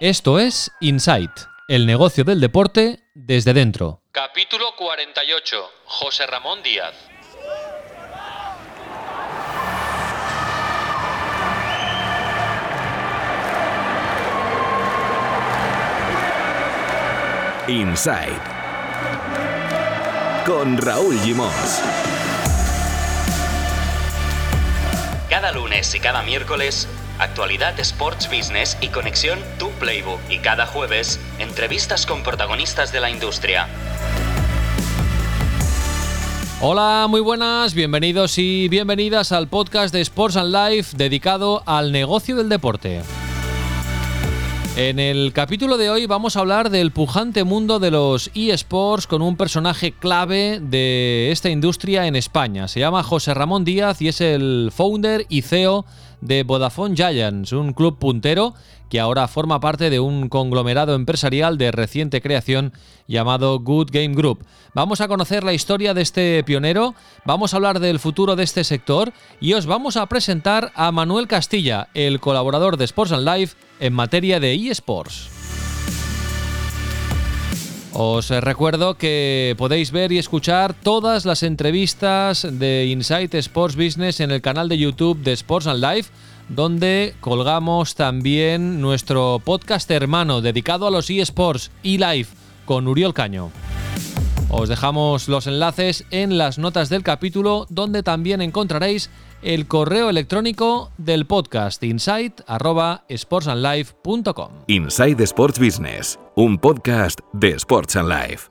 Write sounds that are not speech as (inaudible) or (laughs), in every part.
Esto es Insight, el negocio del deporte desde dentro. Capítulo 48. José Ramón Díaz. Inside con Raúl Gimos. Cada lunes y cada miércoles, actualidad Sports Business y conexión Tu Playbook. Y cada jueves, entrevistas con protagonistas de la industria. Hola, muy buenas, bienvenidos y bienvenidas al podcast de Sports and Life dedicado al negocio del deporte. En el capítulo de hoy vamos a hablar del pujante mundo de los eSports con un personaje clave de esta industria en España. Se llama José Ramón Díaz y es el founder y CEO de Vodafone Giants, un club puntero que ahora forma parte de un conglomerado empresarial de reciente creación llamado Good Game Group. Vamos a conocer la historia de este pionero, vamos a hablar del futuro de este sector y os vamos a presentar a Manuel Castilla, el colaborador de Sports and Life en materia de eSports. Os recuerdo que podéis ver y escuchar todas las entrevistas de Insight Sports Business en el canal de YouTube de Sports and Life, donde colgamos también nuestro podcast hermano dedicado a los eSports eLife con Uriol Caño. Os dejamos los enlaces en las notas del capítulo, donde también encontraréis el correo electrónico del podcast insight@sportsandlife.com. Inside Sports Business, un podcast de Sports and Life.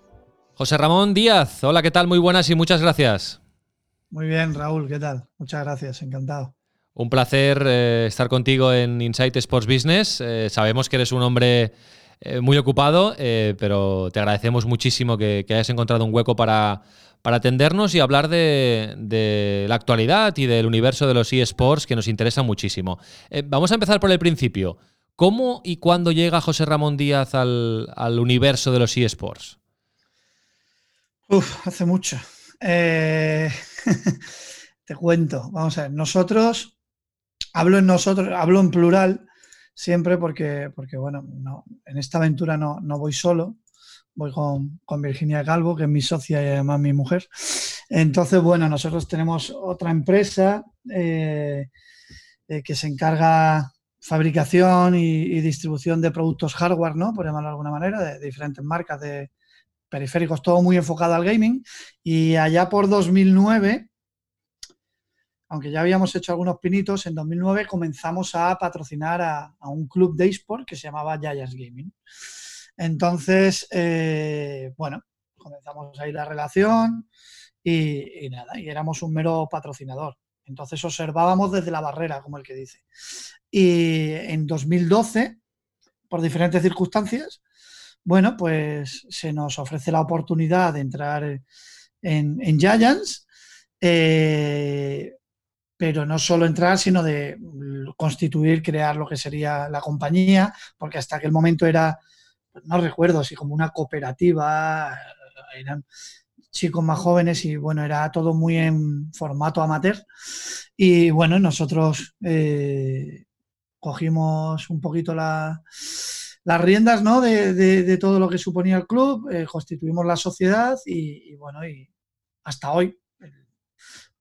José Ramón Díaz, hola, ¿qué tal? Muy buenas y muchas gracias. Muy bien, Raúl, ¿qué tal? Muchas gracias, encantado. Un placer eh, estar contigo en Insight Sports Business. Eh, sabemos que eres un hombre eh, muy ocupado, eh, pero te agradecemos muchísimo que, que, hayas encontrado un hueco para, para atendernos y hablar de, la actualidad y del universo de los eSports que nos interesa muchísimo. Eh, vamos a empezar por el principio. ¿Cómo y cuándo llega José Ramón Díaz al, al universo de los eSports? Uf, hace mucho. Eh, (laughs) te cuento, vamos a ver, nosotros, hablo en nosotros, hablo en plural, siempre porque, porque bueno, no, en esta aventura no, no voy solo, voy con, con, Virginia Calvo, que es mi socia y además mi mujer. Entonces, bueno, nosotros tenemos otra empresa eh, eh, que se encarga fabricación y, distribución de productos hardware, ¿no? Por llamarlo de alguna manera, de, diferentes marcas de periféricos, todo muy enfocado al gaming. Y allá por 2009 aunque ya habíamos hecho algunos pinitos, en 2009 comenzamos a patrocinar a, a un club de eSport que se llamaba Giants Gaming. Entonces, eh, bueno, comenzamos ahí la relación y, nada, y éramos un mero patrocinador. Entonces observábamos desde la barrera, como el que dice. Y en 2012, por diferentes circunstancias, bueno, pues se nos ofrece la oportunidad de entrar en, en Giants. Eh, pero no solo entrar, sino de constituir, crear lo que sería la compañía, porque hasta aquel momento era, no recuerdo, así como una cooperativa, eran chicos más jóvenes y bueno, era todo muy en formato amateur. Y bueno, nosotros eh, cogimos un poquito la, las riendas ¿no? de, de, todo lo que suponía el club, eh, constituimos la sociedad y, bueno, y hasta hoy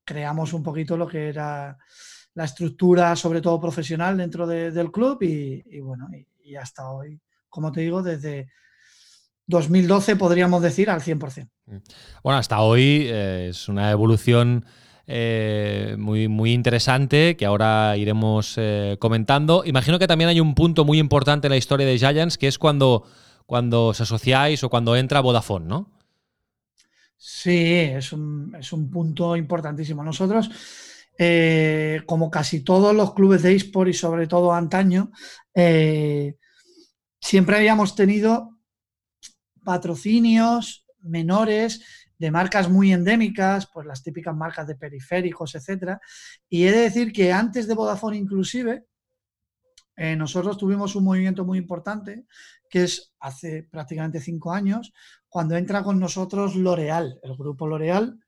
creamos un poquito lo que era la estructura, sobre todo profesional, dentro de, del club y, bueno, y, hasta hoy, como te digo, desde 2012 podríamos decir al 100%. Bueno, hasta hoy eh, es una evolución eh, muy, muy interesante que ahora iremos eh, comentando. Imagino que también hay un punto muy importante en la historia de Giants, que es cuando, cuando os asociáis o cuando entra Vodafone, ¿no? Sí, es un, es un punto importantísimo. Nosotros, como casi todos los clubes de eSport y sobre todo antaño, eh, siempre habíamos tenido patrocinios menores de marcas muy endémicas, pues las típicas marcas de periféricos, etcétera. Y he de decir que antes de Vodafone inclusive, eh, nosotros tuvimos un movimiento muy importante, que es hace prácticamente cinco años, cuando entra con nosotros L'Oreal, el grupo L'Oreal,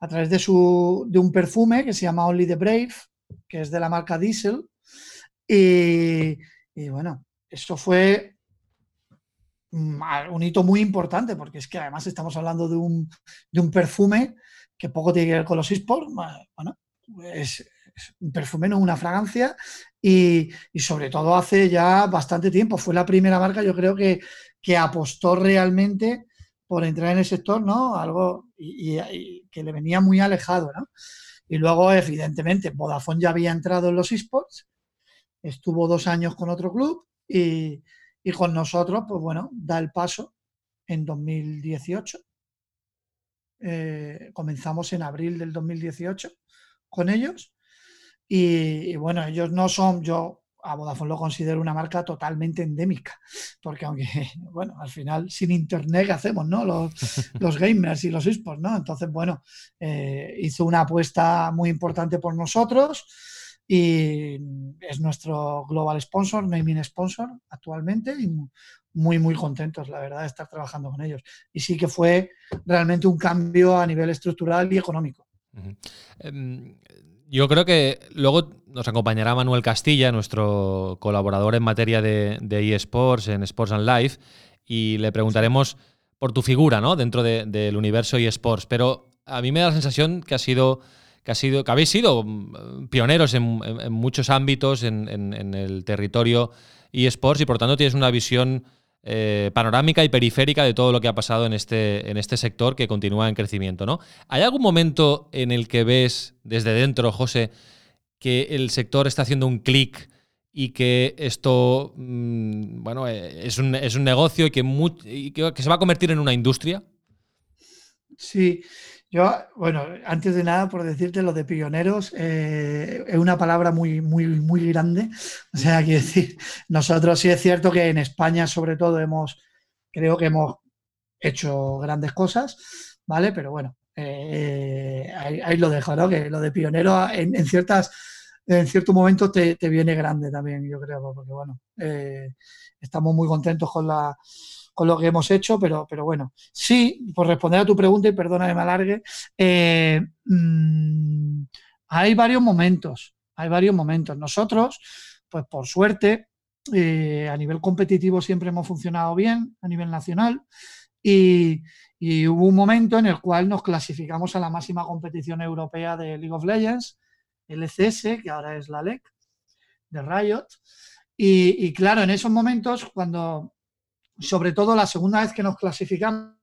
a través de, su, de un perfume que se llama Only the Brave, que es de la marca Diesel. Y, y bueno, eso fue un hito muy importante, porque es que además estamos hablando de un, de un perfume que poco tiene que ver con los esports. Bueno, es, un perfume, no una fragancia, y, sobre todo hace ya bastante tiempo. Fue la primera marca, yo creo que, que apostó realmente por entrar en el sector, ¿no? Algo y, que le venía muy alejado, ¿no? Y luego, evidentemente, Vodafone ya había entrado en los esports, estuvo dos años con otro club y, con nosotros, pues bueno, da el paso en 2018. Eh, comenzamos en abril del 2018 con ellos y, bueno, ellos no son, yo a Vodafone lo considero una marca totalmente endémica, porque aunque, (laughs) bueno, al final sin internet, ¿qué hacemos, no? Los, (laughs) los gamers y los esports, ¿no? Entonces, bueno, eh, hizo una apuesta muy importante por nosotros y es nuestro global sponsor, naming sponsor actualmente y muy, muy contentos, la verdad, de estar trabajando con ellos. Y sí que fue realmente un cambio a nivel estructural y económico. Yo creo que luego nos acompañará Manuel Castilla, nuestro colaborador en materia de, eSports, en Sports and Life, y le preguntaremos por tu figura, ¿no? Dentro del universo eSports. Pero a mí me da la sensación que ha sido. Que, ha sido, que habéis sido mm, pioneros en, muchos ámbitos en, el territorio eSports y por tanto tienes una visión eh, panorámica y periférica de todo lo que ha pasado en este, en este sector que continúa en crecimiento. ¿no? ¿Hay algún momento en el que ves desde dentro, José, que el sector está haciendo un clic y que esto mm, bueno, eh, es, un, negocio y que, y que se va a convertir en una industria? Sí, yo, bueno, antes de nada, por decirte lo de pioneros, eh, es una palabra muy, muy, muy grande. O sea, quiero decir, nosotros sí es cierto que en España, sobre todo, hemos, creo que hemos hecho grandes cosas, ¿vale? Pero bueno, eh, ahí, lo dejo, ¿no? Que lo de pionero en, ciertas, en ciertos momentos te, viene grande también, yo creo, porque bueno, eh, estamos muy contentos con la con lo que hemos hecho, pero, pero bueno, sí, por responder a tu pregunta y perdona que me alargue, eh, mm, hay varios momentos, hay varios momentos. Nosotros, pues por suerte, eh, a nivel competitivo siempre hemos funcionado bien, a nivel nacional, y, hubo un momento en el cual nos clasificamos a la máxima competición europea de League of Legends, el ECS, que ahora es la LEC, de Riot. y, claro, en esos momentos, cuando sobre todo la segunda vez que nos clasificamos,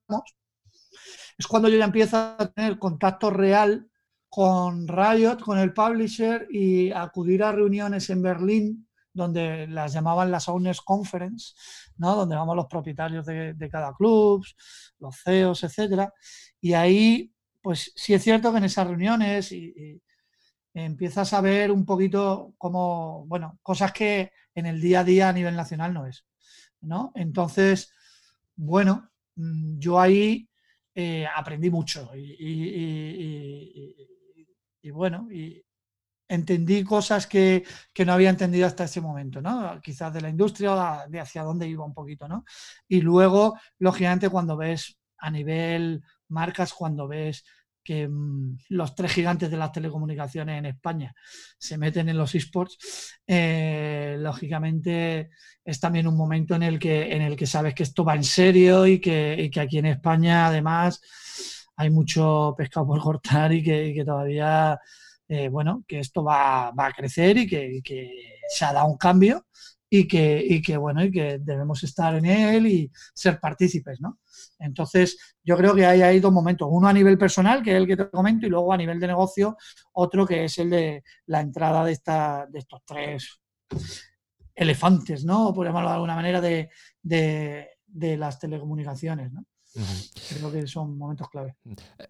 es cuando yo ya empiezo a tener contacto real con Riot, con el publisher y acudir a reuniones en Berlín, donde las llamaban las Owners Conference, ¿no? donde vamos los propietarios de, cada club, los CEOs, etcétera. Y ahí, pues sí es cierto que en esas reuniones y, empiezas a ver un poquito como, bueno, cosas que en el día a día a nivel nacional no es. ¿No? Entonces, bueno, mm, yo ahí eh, aprendí mucho y, bueno, y entendí cosas que, no había entendido hasta ese momento, ¿no? Quizás de la industria, de hacia dónde iba un poquito, ¿no? Y luego, lógicamente, cuando ves a nivel marcas, cuando ves que mm, los tres gigantes de las telecomunicaciones en España se meten en los esports, eh, lógicamente es también un momento en el, que, en el que sabes que esto va en serio y que, aquí en España además hay mucho pescado por cortar y que, todavía, eh, bueno, que esto va, a crecer y que, que se ha dado un cambio y que, y que, bueno, y que debemos estar en él y ser partícipes, ¿no? Entonces, yo creo que hay, hay dos momentos, uno a nivel personal, que es el que te comento, y luego a nivel de negocio, otro que es el de la entrada de, esta, de estos tres elefantes, ¿no? Por llamarlo de alguna manera, de, de las telecomunicaciones, ¿no? Creo que son momentos clave.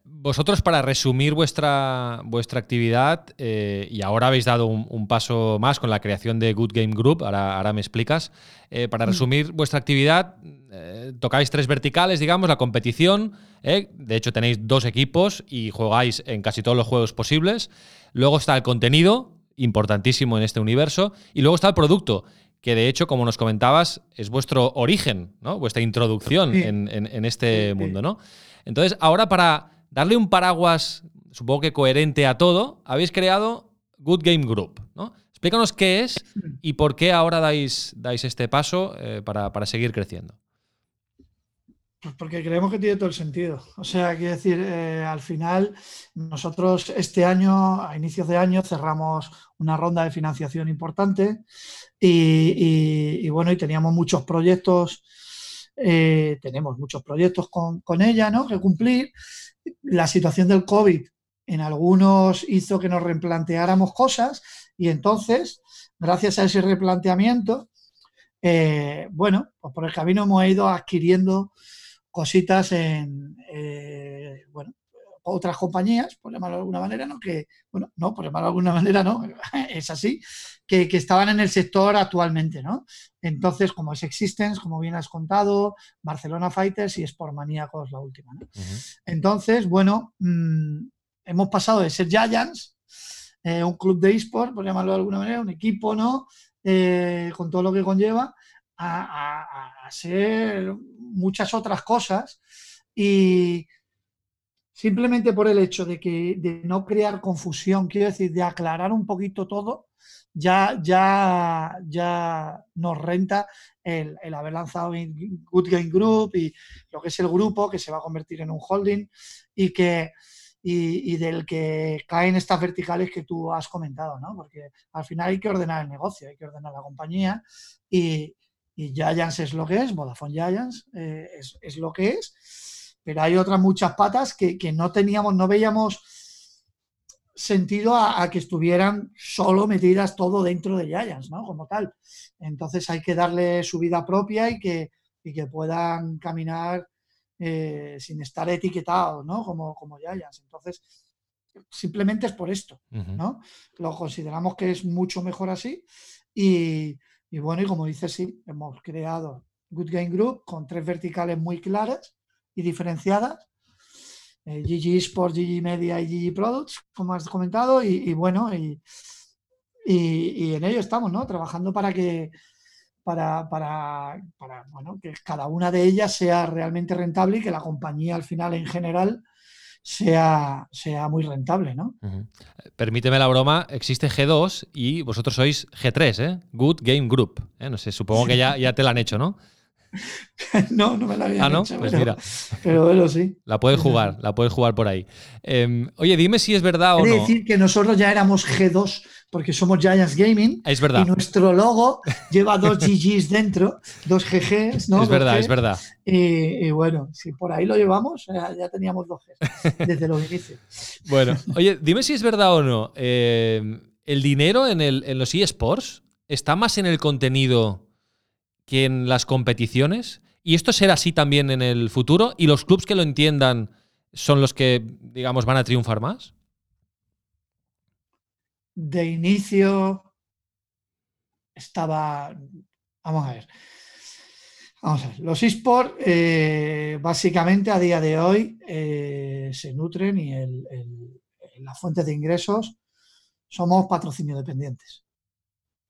Vosotros, para resumir vuestra, vuestra actividad, eh, y ahora habéis dado un, paso más con la creación de Good Game Group, ahora, ahora me explicas, eh, para mm. resumir vuestra actividad, eh, tocáis tres verticales, digamos, la competición, de hecho tenéis dos equipos y jugáis en casi todos los juegos posibles, luego está el contenido, importantísimo en este universo, y luego está el producto, que de hecho, como nos comentabas, es vuestro origen, ¿no? Vuestra introducción en, este mundo, ¿no? Entonces, ahora para darle un paraguas, supongo que coherente a todo, habéis creado Good Game Group, ¿no? Explícanos qué es y por qué ahora dais, dais este paso eh, para, seguir creciendo. Pues porque creemos que tiene todo el sentido. O sea, quiero decir, eh, al final, nosotros este año, a inicios de año, cerramos una ronda de financiación importante y, bueno, y teníamos muchos proyectos, eh, tenemos muchos proyectos con, ella, ¿no? Que cumplir. La situación del COVID en algunos hizo que nos replanteáramos cosas y entonces, gracias a ese replanteamiento, eh, bueno, pues por el camino hemos ido adquiriendo cositas en, eh, bueno, otras compañías, por llamarlo de alguna manera, ¿no? Que, bueno, no, por llamarlo de alguna (laughs) manera, no, (laughs) es así, que, estaban en el sector actualmente, ¿no? Entonces, como es Existence, como bien has contado, Barcelona Fighters y Sport Maníacos, la última, ¿no? Entonces, bueno, mm, hemos pasado de ser Giants, eh, un club de eSport, por llamarlo de alguna manera, un equipo, ¿no? Eh, con todo lo que conlleva, a, ser muchas otras cosas y simplemente por el hecho de que de no crear confusión, quiero decir, de aclarar un poquito todo, ya, ya, ya nos renta el, el, haber lanzado Good Game Group y lo que es el grupo que se va a convertir en un holding y que y, del que caen estas verticales que tú has comentado, ¿no? Porque al final hay que ordenar el negocio, hay que ordenar la compañía y, y Giants es lo que es, Vodafone Giants eh, es, lo que es, pero hay otras muchas patas que, no teníamos, no veíamos sentido a, que estuvieran solo metidas todo dentro de Giants, ¿no? Como tal. Entonces hay que darle su vida propia y que, y que puedan caminar eh, sin estar etiquetado, ¿no? Como, como Giants. Entonces, simplemente es por esto, ¿no? Lo consideramos que es mucho mejor así y, bueno, y como dices, sí, hemos creado Good Game Group con tres verticales muy claras y diferenciadas. Eh, GG Sports, GG Media y GG Products, como has comentado, y, bueno, y, y, en ello estamos, ¿no? Trabajando para que para, para bueno, que cada una de ellas sea realmente rentable y que la compañía al final en general sea, sea muy rentable, ¿no? Permíteme la broma, existe G2 y vosotros sois G3, ¿eh? Good Game Group. ¿eh? No sé, supongo que ya, ya te la han hecho, ¿no? (laughs) no, no me la había ah, ¿no? Hecho, pues pero, mira. Pero bueno, sí. La puedes jugar, la puedes jugar por ahí. Em, oye, dime si es verdad o no. decir que nosotros ya éramos G2 porque somos Giants Gaming. Es verdad. Y nuestro logo lleva dos GGs dentro, dos GGs, ¿no? Es verdad, es verdad. Y, bueno, si por ahí lo llevamos, ya, teníamos dos Gs desde los inicios. (laughs) Bueno, oye, dime si es verdad o no. Em, ¿El dinero en, el, en los eSports está más en el contenido que en las competiciones. ¿Y esto será así también en el futuro? ¿Y los clubes que lo entiendan son los que, digamos, van a triunfar más? De inicio estaba. Vamos a ver. Vamos a ver. Los esports, eh, básicamente a día de hoy, eh, se nutren y el, las fuentes de ingresos somos patrocinio dependientes.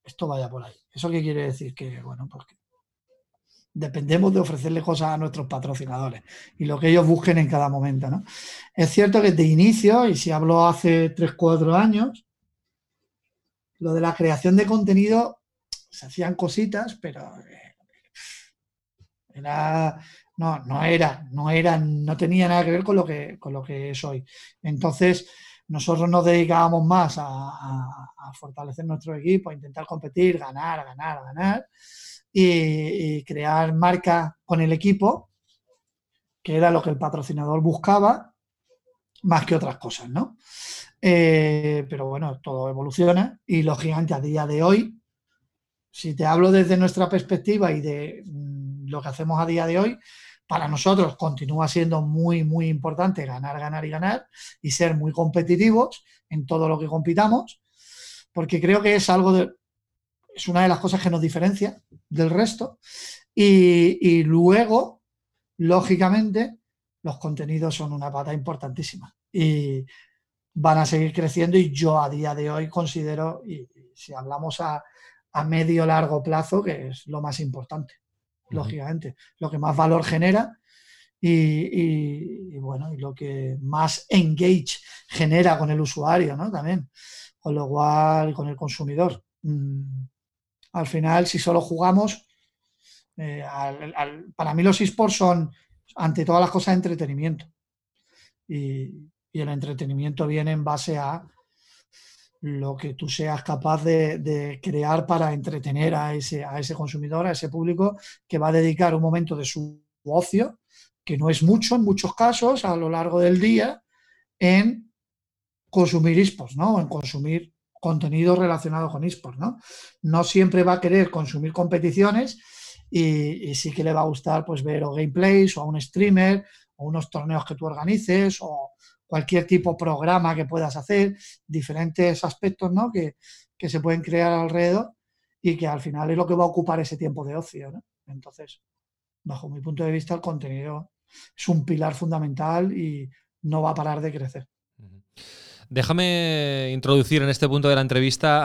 Esto vaya por ahí. ¿Eso qué quiere decir? Que, bueno, porque dependemos de ofrecerle cosas a nuestros patrocinadores y lo que ellos busquen en cada momento. ¿no? Es cierto que de inicio, y si hablo hace 3, 4 años, lo de la creación de contenido se hacían cositas, pero eh, era, no, no era, no era, no tenía nada que ver con lo que, con lo que es hoy. Entonces, nosotros nos dedicábamos más a fortalecer nuestro equipo, a intentar competir, ganar, ganar, ganar y, crear marca con el equipo, que era lo que el patrocinador buscaba, más que otras cosas, ¿no? Eh, pero bueno, todo evoluciona y lógicamente a día de hoy, si te hablo desde nuestra perspectiva y de mm, lo que hacemos a día de hoy, para nosotros continúa siendo muy, muy importante ganar, ganar y ganar y ser muy competitivos en todo lo que compitamos, porque creo que es algo de, es una de las cosas que nos diferencia del resto. Y, luego, lógicamente, los contenidos son una pata importantísima y van a seguir creciendo y yo a día de hoy considero, y, si hablamos a, a medio largo plazo, que es lo más importante, lógicamente, lo que más valor genera y, bueno, y lo que más engage genera con el usuario, ¿no? También, con lo cual, con el consumidor. mm, al final, si solo jugamos, eh, para mí los esports son, ante todas las cosas, entretenimiento. Y, el entretenimiento viene en base a lo que tú seas capaz de, crear para entretener a ese, a ese consumidor, a ese público que va a dedicar un momento de su ocio, que no es mucho en muchos casos, a lo largo del día, en consumir esports, ¿no? En consumir contenido relacionado con esports, ¿no? No siempre va a querer consumir competiciones y, sí que le va a gustar pues ver o gameplays o a un streamer o unos torneos que tú organices o cualquier tipo de programa que puedas hacer, diferentes aspectos, ¿no? Que, que se pueden crear alrededor y que al final es lo que va a ocupar ese tiempo de ocio, ¿no? Entonces, bajo mi punto de vista, el contenido es un pilar fundamental y no va a parar de crecer. Déjame introducir en este punto de la entrevista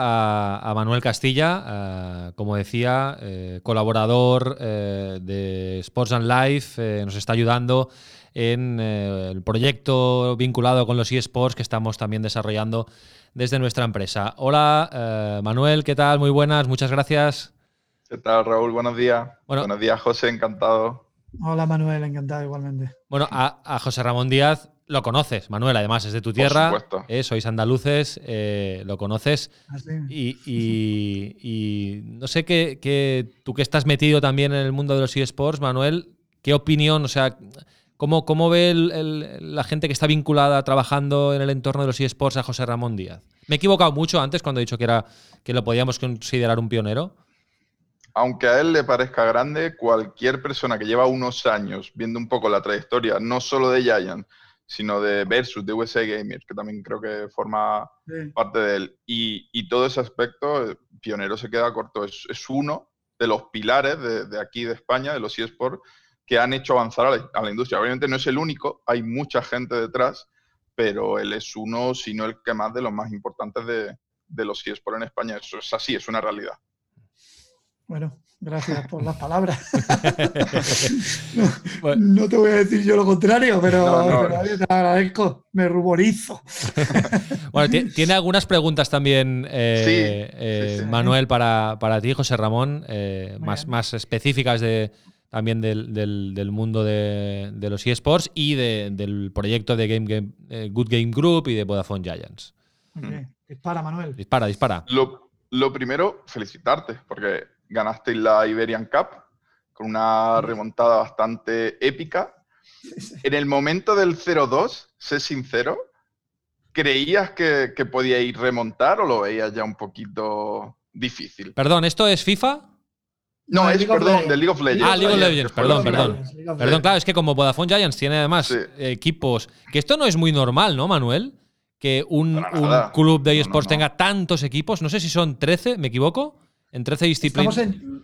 a, Manuel Castilla, eh, como decía, eh, colaborador eh, de Sports and Life, nos está ayudando en el proyecto vinculado con los eSports que estamos también desarrollando desde nuestra empresa. Hola Manuel, ¿qué tal? Muy buenas, muchas gracias. ¿Qué tal Raúl? Buenos días. Buenos días José, encantado. Hola Manuel, encantado igualmente. Bueno, a José Ramón Díaz lo conoces, Manuel, además es de tu tierra. Eh, sois andaluces, eh, lo conoces. Ah, y, no sé qué, tú que estás metido también en el mundo de los eSports, Manuel, ¿qué opinión, o sea, cómo, cómo ve la gente que está vinculada trabajando en el entorno de los eSports a José Ramón Díaz? Me he equivocado mucho antes cuando he dicho que, era, que lo podíamos considerar un pionero. Aunque a él le parezca grande, cualquier persona que lleva unos años viendo un poco la trayectoria, no solo de Giant, sino de Versus, de USA Gamer, que también creo que forma parte de él. Y, todo ese aspecto, eh, Pionero se queda corto, es, uno de los pilares de, aquí de España, de los eSports, que han hecho avanzar a la, industria. Obviamente no es el único, hay mucha gente detrás, pero él es uno, si no el que más, de los más importantes de, de los eSports en España. Eso es así, es una realidad. Bueno, gracias por las palabras. (laughs) no, te voy a decir yo lo contrario, pero, te agradezco, me ruborizo. (laughs) bueno, tiene algunas preguntas también, eh, eh, Manuel, para, ti, José Ramón, eh, más, más específicas de, también del, mundo de, los eSports y del proyecto de Game, Good Game Group y de Vodafone Giants. Dispara, Manuel. Dispara, dispara. Lo, lo primero, felicitarte, porque ganaste la Iberian Cup con una remontada bastante épica. En el momento del 0-2, sé sincero, ¿creías que, que ir remontar o lo veías ya un poquito difícil? Perdón, ¿esto es FIFA? No, es, perdón, del League of Legends. Ah, League of Legends, perdón, perdón. Perdón, claro, es que como Vodafone Giants tiene además equipos, que esto no es muy normal, ¿no, Manuel? Que un, club de eSports tenga tantos equipos, no sé si son 13, ¿me equivoco? En 13 disciplinas. Estamos en,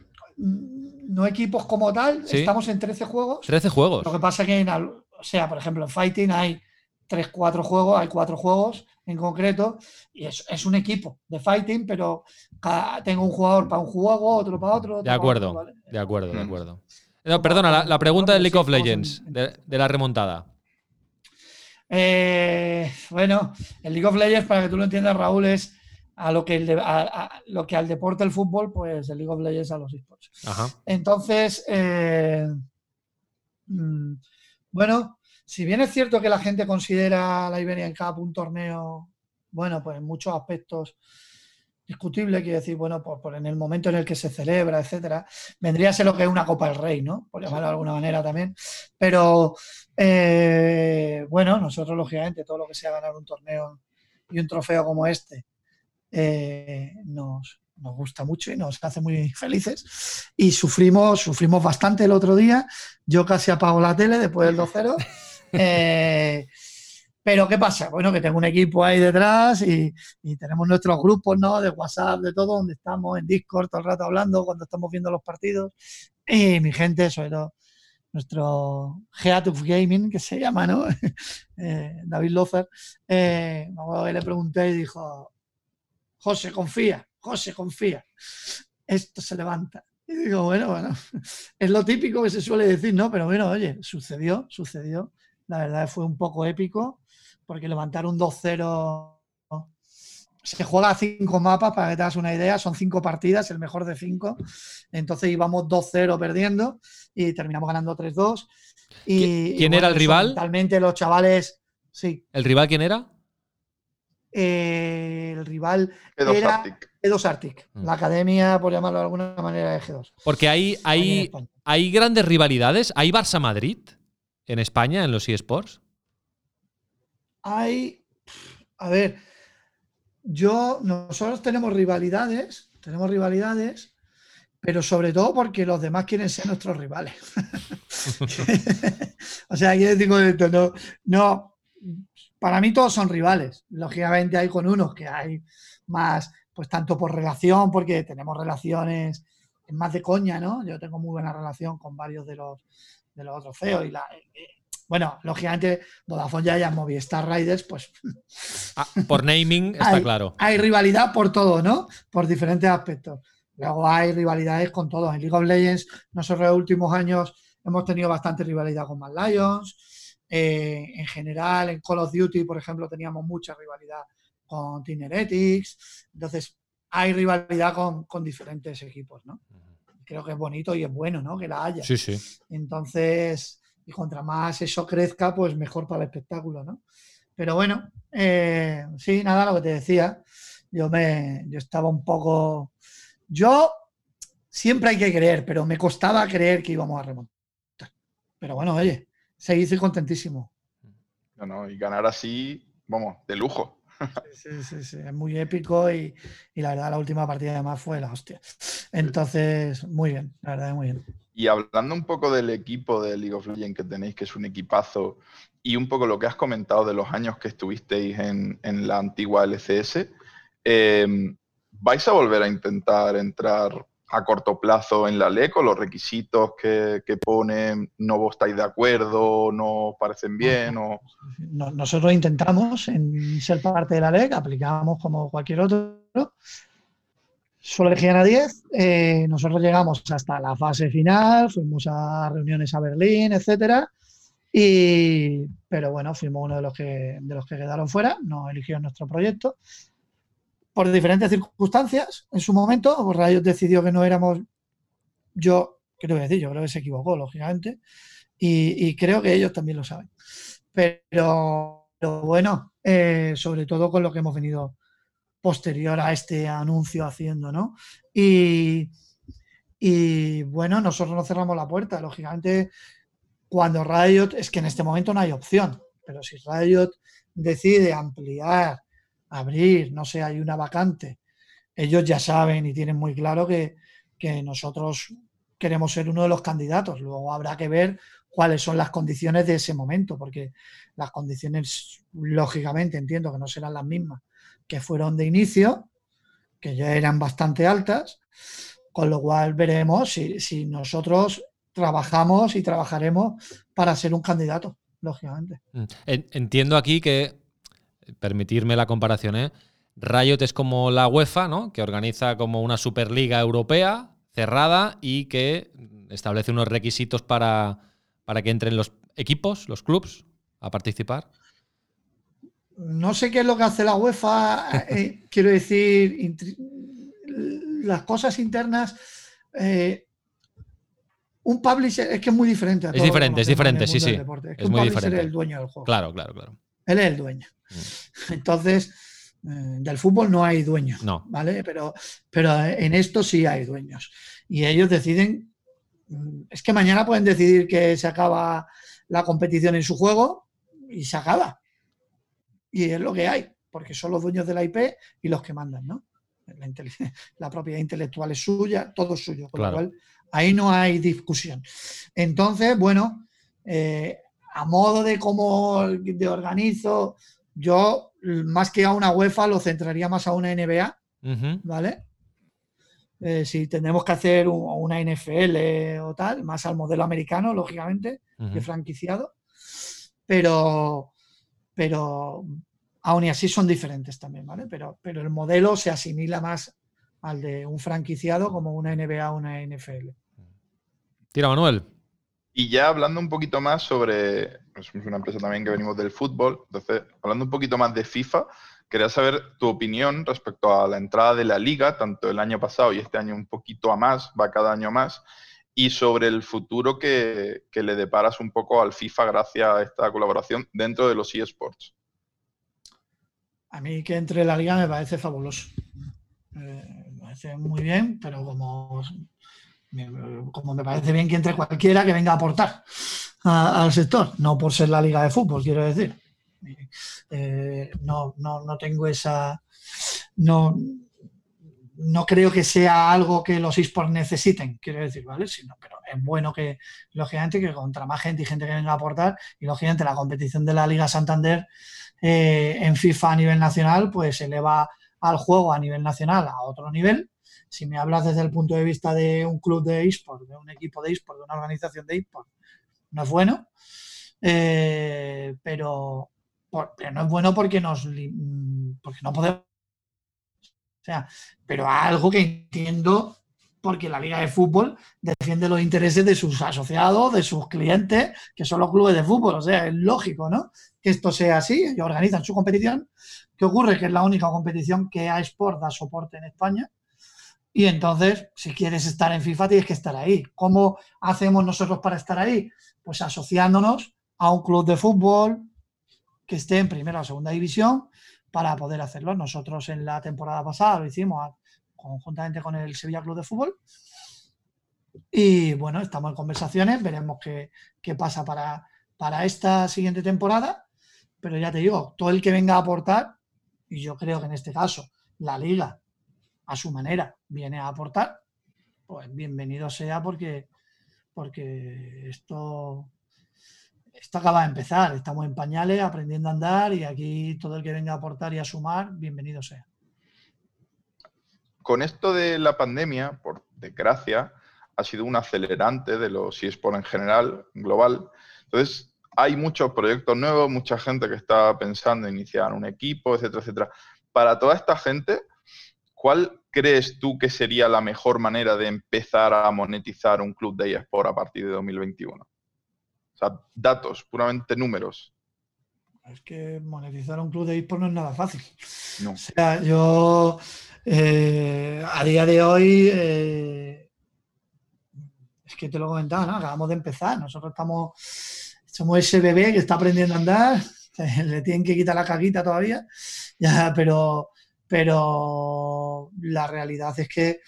no equipos como tal, estamos en 13 juegos. 13 juegos. Lo que pasa es que, en, o sea, por ejemplo, en Fighting hay 3, 4 juegos, hay 4 juegos en concreto, y es, es un equipo de Fighting, pero tengo un jugador para un juego, otro para otro. de acuerdo, de acuerdo, de mm. acuerdo. perdona, la, pregunta del League of Legends, de, la remontada. Eh, bueno, el League of Legends, para que tú lo entiendas, Raúl, es a lo que, lo que al deporte del fútbol, pues el League of Legends a los esports. Entonces, eh, mm, bueno, si bien es cierto que la gente considera la Iberian Cup un torneo, bueno, pues en muchos aspectos discutible, quiero decir, bueno, por, en el momento en el que se celebra, etcétera, vendría a ser lo que es una Copa del Rey, ¿no? Por llamarlo de alguna manera también. Pero, eh, bueno, nosotros, lógicamente, todo lo que sea ganar un torneo y un trofeo como este, eh, nos, gusta mucho y nos hace muy felices. Y sufrimos, sufrimos bastante el otro día. Yo casi apago la tele después del 2-0. (laughs) Eh, pero ¿qué pasa? Bueno, que tengo un equipo ahí detrás y, tenemos nuestros grupos, ¿no? De WhatsApp, de todo, donde estamos en Discord todo el rato hablando cuando estamos viendo los partidos. Y mi gente, sobre todo nuestro Head of Gaming, que se llama, ¿no? (laughs) Eh, David Lofer, eh, le pregunté y dijo, José, confía, José, confía. Esto se levanta. Y digo, bueno, bueno, es lo típico que se suele decir, ¿no? Pero bueno, oye, sucedió, sucedió. La verdad fue un poco épico, porque levantar un 2-0 se juega a cinco mapas, para que te hagas una idea, son cinco partidas, el mejor de cinco. Entonces íbamos 2-0 perdiendo y terminamos ganando 3-2. Y, ¿Quién era el rival? Totalmente los chavales, sí. ¿El rival quién era? Eh, el rival era G2 Arctic, mm. la academia, por llamarlo de alguna manera, de G2. Porque hay, hay, hay grandes rivalidades. ¿Hay Barça-Madrid en España, en los eSports? Hay. A ver, yo, nosotros tenemos rivalidades, tenemos rivalidades, pero sobre todo porque los demás quieren ser nuestros rivales. (laughs) (laughs) o sea, quiero decir con esto, no, no, para mí todos son rivales. Lógicamente hay con unos que hay más, pues tanto por relación, porque tenemos relaciones más de coña, ¿no? Yo tengo muy buena relación con varios de los, de los otros CEOs y la, eh, bueno, lógicamente Vodafone ya hay Movistar Riders, pues... Ah, por naming está claro. Hay rivalidad por todo, ¿no? Por diferentes aspectos. Luego hay rivalidades con todo. En League of Legends, nosotros en los últimos años hemos tenido bastante rivalidad con Mad Lions. Eh, en general, en Call of Duty, por ejemplo, teníamos mucha rivalidad con Team Entonces, hay rivalidad con, diferentes equipos, ¿no? Creo que es bonito y es bueno, ¿no? Que la haya. Sí, sí. Entonces, y contra más eso crezca, pues mejor para el espectáculo, ¿no? Pero bueno, eh, sí, nada, lo que te decía, yo me, yo estaba un poco, yo siempre hay que creer, pero me costaba creer que íbamos a remontar. Pero bueno, oye, se hizo contentísimo. No, y ganar así, vamos, de lujo. Sí, sí, sí, es muy épico y, la verdad la última partida además fue la hostia. Entonces, muy bien, la verdad, muy bien. Y hablando un poco del equipo de League of Legends que tenéis, que es un equipazo, y un poco lo que has comentado de los años que estuvisteis en, la antigua LCS, eh, ¿vais a volver a intentar entrar a corto plazo en la ley con los requisitos que, que ponen, no estáis de acuerdo, no parecen bien? O... Nosotros intentamos en ser parte de la ley, aplicamos como cualquier otro. Solo elegían a 10. Eh, nosotros llegamos hasta la fase final, fuimos a reuniones a Berlín, etcétera. Y, pero bueno, fuimos uno de los que, de los que quedaron fuera, no eligieron nuestro proyecto por diferentes circunstancias, en su momento, pues decidió que no éramos, yo, ¿qué te voy a decir? Yo creo que se equivocó, lógicamente, y, creo que ellos también lo saben. Pero, bueno, eh, sobre todo con lo que hemos venido posterior a este anuncio haciendo, ¿no? Y, y bueno, nosotros no cerramos la puerta, lógicamente, cuando Riot, es que en este momento no hay opción, pero si Riot decide ampliar abrir, no sé, hay una vacante, ellos ya saben y tienen muy claro que, nosotros queremos ser uno de los candidatos. Luego habrá que ver cuáles son las condiciones de ese momento, porque las condiciones, lógicamente, entiendo que no serán las mismas que fueron de inicio, que ya eran bastante altas, con lo cual veremos si, si nosotros trabajamos y trabajaremos para ser un candidato, lógicamente. Mm. Entiendo aquí que permitirme la comparación, ¿eh? Riot es como la UEFA, ¿no? Que organiza como una Superliga Europea cerrada y que establece unos requisitos para, para que entren los equipos, los clubs, a participar. No sé qué es lo que hace la UEFA, eh, quiero decir, las cosas internas. Eh, un publisher es que es muy diferente. es diferente, es diferente, sí, sí. Es, muy diferente. el dueño del juego. Claro, claro, claro. Él es el dueño. (laughs) Entonces, eh, del fútbol no hay dueños, no. ¿vale? Pero, pero en esto sí hay dueños. Y ellos deciden, mm, es que mañana pueden decidir que se acaba la competición en su juego y se acaba. Y es lo que hay, porque son los dueños de la IP y los que mandan, ¿no? (laughs) La, propiedad intelectual es suya, todo es suyo, con lo cual ahí no hay discusión. Entonces, bueno, eh, a modo de cómo de organizo, yo más que a una UEFA lo centraría más a una NBA, ¿vale? Eh, si tenemos que hacer una NFL o tal, más al modelo americano, lógicamente, de franquiciado. Pero, pero aún y así son diferentes también, ¿vale? Pero, pero el modelo se asimila más al de un franquiciado como una NBA o una NFL. Tira, Manuel. Y ya hablando un poquito más sobre, pues somos una empresa también que venimos del fútbol, entonces hablando un poquito más de FIFA, quería saber tu opinión respecto a la entrada de la liga, tanto el año pasado y este año un poquito a más, va cada año más, y sobre el futuro que, le deparas un poco al FIFA gracias a esta colaboración dentro de los eSports. A mí que entre la liga me parece fabuloso. Eh, me parece muy bien, pero como, como me parece bien que entre cualquiera que venga a aportar al sector, no por ser la liga de fútbol, quiero decir. Eh, no, no, tengo esa. No, no creo que sea algo que los esports necesiten, quiero decir, ¿vale? Sino, pero es bueno que, lógicamente, que contra más gente y gente que venga a aportar, y lógicamente la competición de la Liga Santander eh, en FIFA a nivel nacional, pues eleva al juego a nivel nacional a otro nivel. Si me hablas desde el punto de vista de un club de esports, de un equipo de esports, de una organización de esports, no es bueno. Eh, pero, no es bueno porque nos porque no podemos. O sea, pero algo que entiendo porque la Liga de Fútbol defiende los intereses de sus asociados, de sus clientes, que son los clubes de fútbol. O sea, es lógico, ¿no? Que esto sea así, ellos organizan su competición. ¿Qué ocurre? Que es la única competición que a Sport da soporte en España. Y entonces, si quieres estar en FIFA, tienes que estar ahí. ¿Cómo hacemos nosotros para estar ahí? Pues asociándonos a un club de fútbol, que esté en primera o segunda división para poder hacerlo. Nosotros en la temporada pasada lo hicimos conjuntamente con el Sevilla Club de Fútbol. Y bueno, estamos en conversaciones, veremos qué, pasa para, para esta siguiente temporada. Pero ya te digo, todo el que venga a aportar, y yo creo que en este caso la liga a su manera viene a aportar, pues bienvenido sea porque, porque esto esto acaba de empezar, estamos en pañales, aprendiendo a andar y aquí todo el que venga a aportar y a sumar, bienvenido sea. Con esto de la pandemia, por desgracia, ha sido un acelerante de los eSports en general, global. Entonces, hay muchos proyectos nuevos, mucha gente que está pensando en iniciar un equipo, etcétera, etcétera. Para toda esta gente, ¿cuál crees tú que sería la mejor manera de empezar a monetizar un club de eSports a partir de 2021? O sea, datos, puramente números. Es que monetizar un club de eSports no es nada fácil. No. O sea, yo eh, a día de hoy, eh, es que te lo comentaba, ¿no? Acabamos de empezar. Nosotros estamos, somos ese bebé que está aprendiendo a andar. (laughs) Le tienen que quitar la caguita todavía. Ya, pero, pero la realidad es que,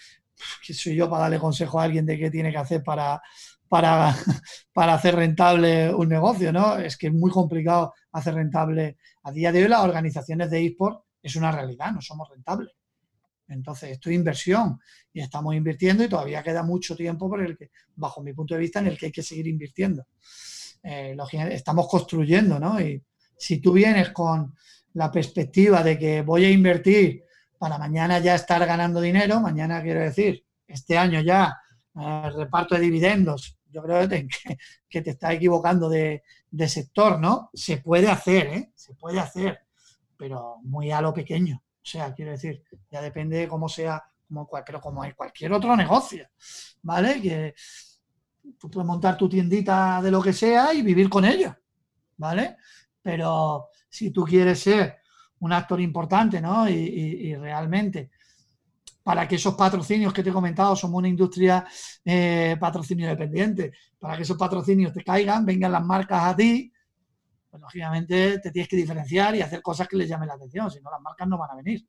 que soy yo para darle consejo a alguien de qué tiene que hacer para, para, (laughs) para hacer rentable un negocio, ¿no? Es que es muy complicado hacer rentable. A día de hoy las organizaciones de eSport es una realidad, no somos rentables. Entonces, esto es inversión y estamos invirtiendo y todavía queda mucho tiempo por el que, bajo mi punto de vista, en el que hay que seguir invirtiendo. Eh, estamos construyendo, ¿no? Y si tú vienes con la perspectiva de que voy a invertir para mañana ya estar ganando dinero, mañana quiero decir, este año ya eh, reparto de dividendos, yo creo que te, (laughs) te estás equivocando de, sector, ¿no? Se puede hacer, ¿eh? Se puede hacer, pero muy a lo pequeño. O sea, quiero decir, ya depende de cómo sea, como, pero como hay cualquier otro negocio, ¿vale? Que tú puedes montar tu tiendita de lo que sea y vivir con ella, ¿vale? Pero si tú quieres ser un actor importante, ¿no? y realmente para que esos patrocinios que te he comentado, somos una industria eh, patrocinio dependiente, para que esos patrocinios te caigan, vengan las marcas a ti, pues lógicamente te tienes que diferenciar y hacer cosas que les llamen la atención, si no las marcas no van a venir.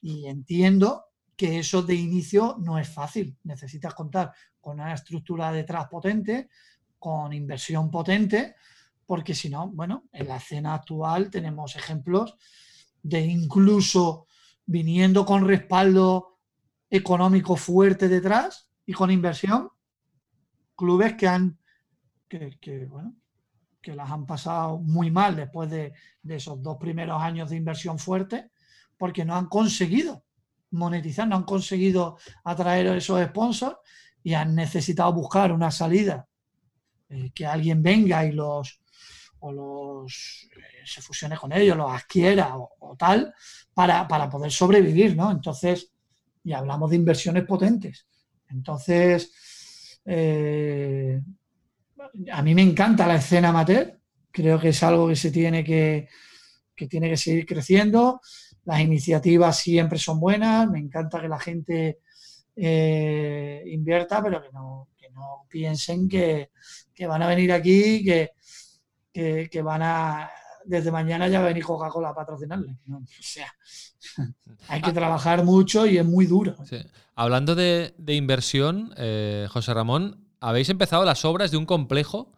Y entiendo que eso de inicio no es fácil, necesitas contar con una estructura detrás potente, con inversión potente, porque si no, bueno, en la escena actual tenemos ejemplos de incluso viniendo con respaldo económico fuerte detrás y con inversión, clubes que han que, bueno, que las han pasado muy mal después de, esos dos primeros años de inversión fuerte, porque no han conseguido monetizar, no han conseguido atraer a esos sponsors y han necesitado buscar una salida eh, que alguien venga y los o los eh, se fusione con ellos, los adquiera o, tal, para, para, poder sobrevivir, ¿no? Entonces, y hablamos de inversiones potentes. Entonces, eh, a mí me encanta la escena amateur, creo que es algo que se tiene que, que tiene que seguir creciendo. las iniciativas siempre son buenas, me encanta que la gente eh, invierta, pero que no, que no piensen que, van a venir aquí, que, que, van a desde mañana ya venir Coca-Cola a patrocinarle. o sea, (laughs) hay que trabajar mucho y es muy duro. Hablando de, inversión, eh, José Ramón, habéis empezado las obras de un complejo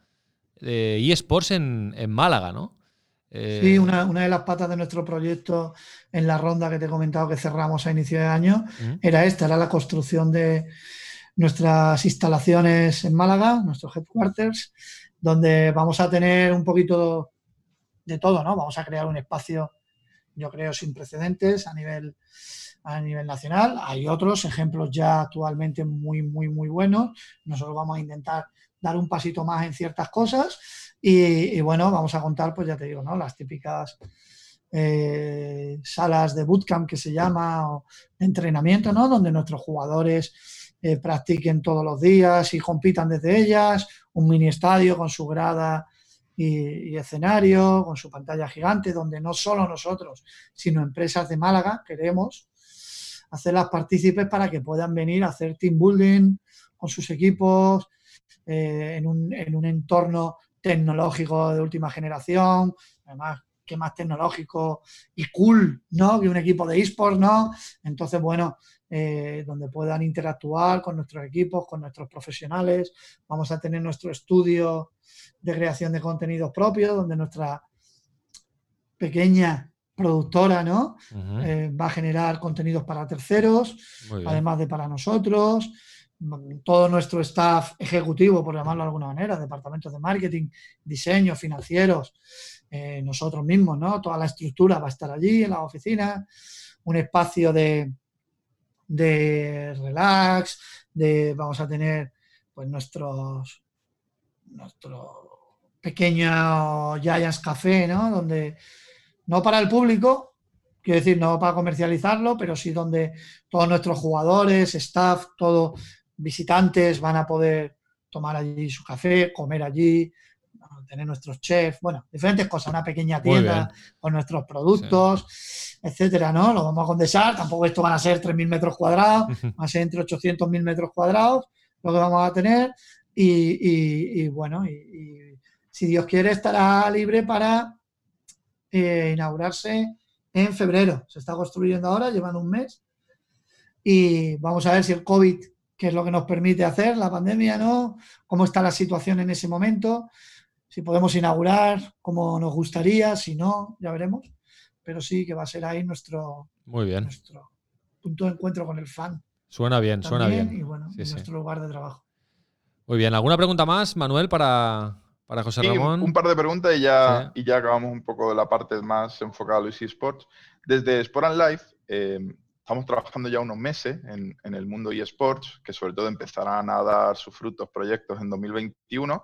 de eSports en, en Málaga, ¿no? Eh, sí, una, de las patas de nuestro proyecto en la ronda que te he comentado que cerramos a inicio de año era esta, era la construcción de nuestras instalaciones en Málaga, nuestros headquarters, donde vamos a tener un poquito de todo, ¿no? Vamos a crear un espacio, yo creo, sin precedentes a nivel, a nivel nacional. Hay otros ejemplos ya actualmente muy, muy, muy buenos. Nosotros vamos a intentar dar un pasito más en ciertas cosas y, bueno, vamos a contar, pues ya te digo, ¿no? Las típicas eh, salas de bootcamp que se llama, o entrenamiento, ¿no? Donde nuestros jugadores eh, practiquen todos los días y compitan desde ellas, un mini estadio con su grada y, escenario, con su pantalla gigante, donde no solo nosotros, sino empresas de Málaga queremos hacerlas partícipes para que puedan venir a hacer team building con sus equipos eh, en, un, en un entorno tecnológico de última generación, además que más tecnológico y cool, ¿no? Que un equipo de esports, ¿no? Entonces, bueno, eh, donde puedan interactuar con nuestros equipos, con nuestros profesionales. Vamos a tener nuestro estudio de creación de contenidos propios, donde nuestra pequeña productora, ¿no? Eh, va a generar contenidos para terceros, además de para nosotros todo nuestro staff ejecutivo, por llamarlo de alguna manera, departamentos de marketing, diseño, financieros, eh, nosotros mismos, ¿no? Toda la estructura va a estar allí en la oficina, un espacio de, de relax, de vamos a tener pues nuestros nuestro pequeño Giants Café, ¿no? Donde no para el público, quiero decir, no para comercializarlo, pero sí donde todos nuestros jugadores, staff, todo visitantes van a poder tomar allí su café, comer allí, tener nuestros chefs, bueno, diferentes cosas, una pequeña tienda con nuestros productos, etcétera, ¿no? Lo vamos a condensar, tampoco esto van a ser 3.000 metros cuadrados, (laughs) van a ser entre 800.000 metros cuadrados lo que vamos a tener y, bueno, y, si Dios quiere estará libre para eh, inaugurarse en febrero. Se está construyendo ahora, llevan un mes y vamos a ver si el COVID qué es lo que nos permite hacer la pandemia, ¿no? Cómo está la situación en ese momento, si podemos inaugurar como nos gustaría, si no, ya veremos. Pero sí que va a ser ahí nuestro, Muy bien. nuestro punto de encuentro con el fan. Suena bien, suena bien. Y bueno, nuestro lugar de trabajo. Muy bien. ¿Alguna pregunta más, Manuel, para, para José Ramón? Un par de preguntas y ya, y ya acabamos un poco de la parte más enfocada a los eSports. Desde Sport and Life, eh, estamos trabajando ya unos meses en, el mundo eSports, que sobre todo empezarán a dar sus frutos proyectos en 2021,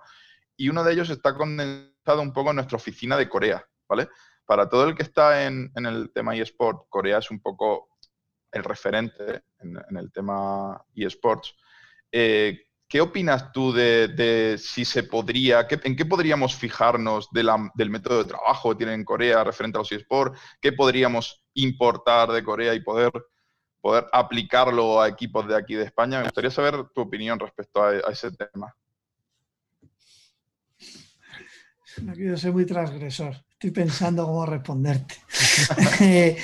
y uno de ellos está condensado un poco en nuestra oficina de Corea, ¿vale? Para todo el que está en, el tema eSports, Corea es un poco el referente en, el tema eSports. Eh, ¿Qué opinas tú de, si se podría, en qué podríamos fijarnos del método de trabajo que tienen en Corea referente a los eSports? ¿Qué podríamos importar de Corea y poder aplicarlo a equipos de aquí de España. Me gustaría saber tu opinión respecto a, ese tema. No quiero ser muy transgresor. Estoy pensando cómo responderte. (laughs) Eh,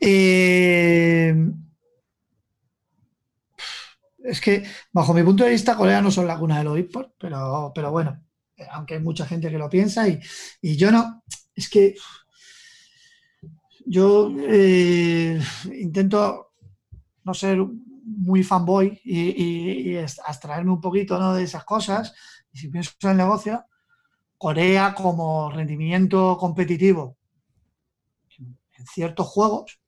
eh, es que, bajo mi punto de vista, Corea no son la cuna de los esports, pero, pero bueno, aunque hay mucha gente que lo piensa y, yo no. Es que yo eh, intento no ser muy fanboy y, y, abstraerme un poquito de esas cosas. Y si pienso en el negocio, Corea como rendimiento competitivo en ciertos juegos,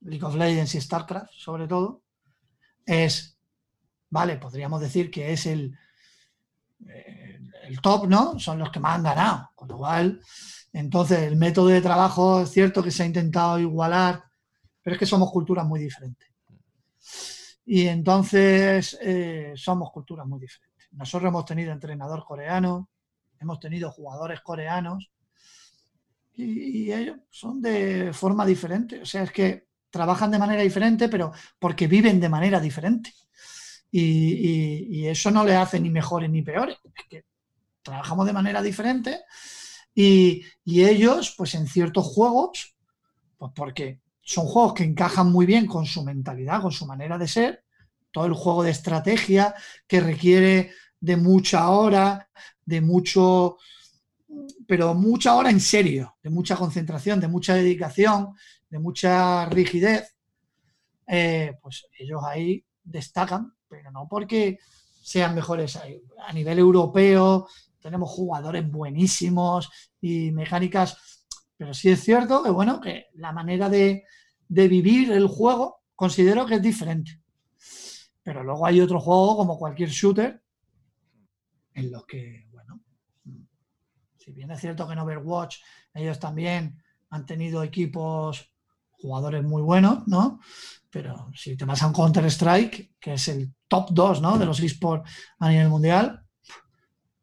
League of Legends y StarCraft sobre todo, es, vale, podríamos decir que es el, el top, ¿no? Son los que más han ganado. Con lo cual, entonces el método de trabajo es cierto que se ha intentado igualar pero es que somos culturas muy diferentes. Y entonces eh, somos culturas muy diferentes. Nosotros hemos tenido entrenador coreano, hemos tenido jugadores coreanos y, ellos son de forma diferente. O sea, es que trabajan de manera diferente, pero porque viven de manera diferente. Y, eso no le hace ni mejores ni peores. Es que trabajamos de manera diferente y, ellos, pues en ciertos juegos, pues porque son juegos que encajan muy bien con su mentalidad, con su manera de ser, todo el juego de estrategia que requiere de mucha hora, de mucho, pero mucha hora en serio, de mucha concentración, de mucha dedicación, de mucha rigidez, eh, pues ellos ahí destacan, pero no porque sean mejores. A nivel europeo tenemos jugadores buenísimos y mecánicas, pero sí es cierto que, bueno, que la manera de, de vivir el juego considero que es diferente. Pero luego hay otro juego, como cualquier shooter, en los que, bueno, si bien es cierto que en Overwatch ellos también han tenido equipos, jugadores muy buenos, ¿no? Pero si te vas a un Counter-Strike, que es el top 2, ¿no? De los esports a nivel mundial,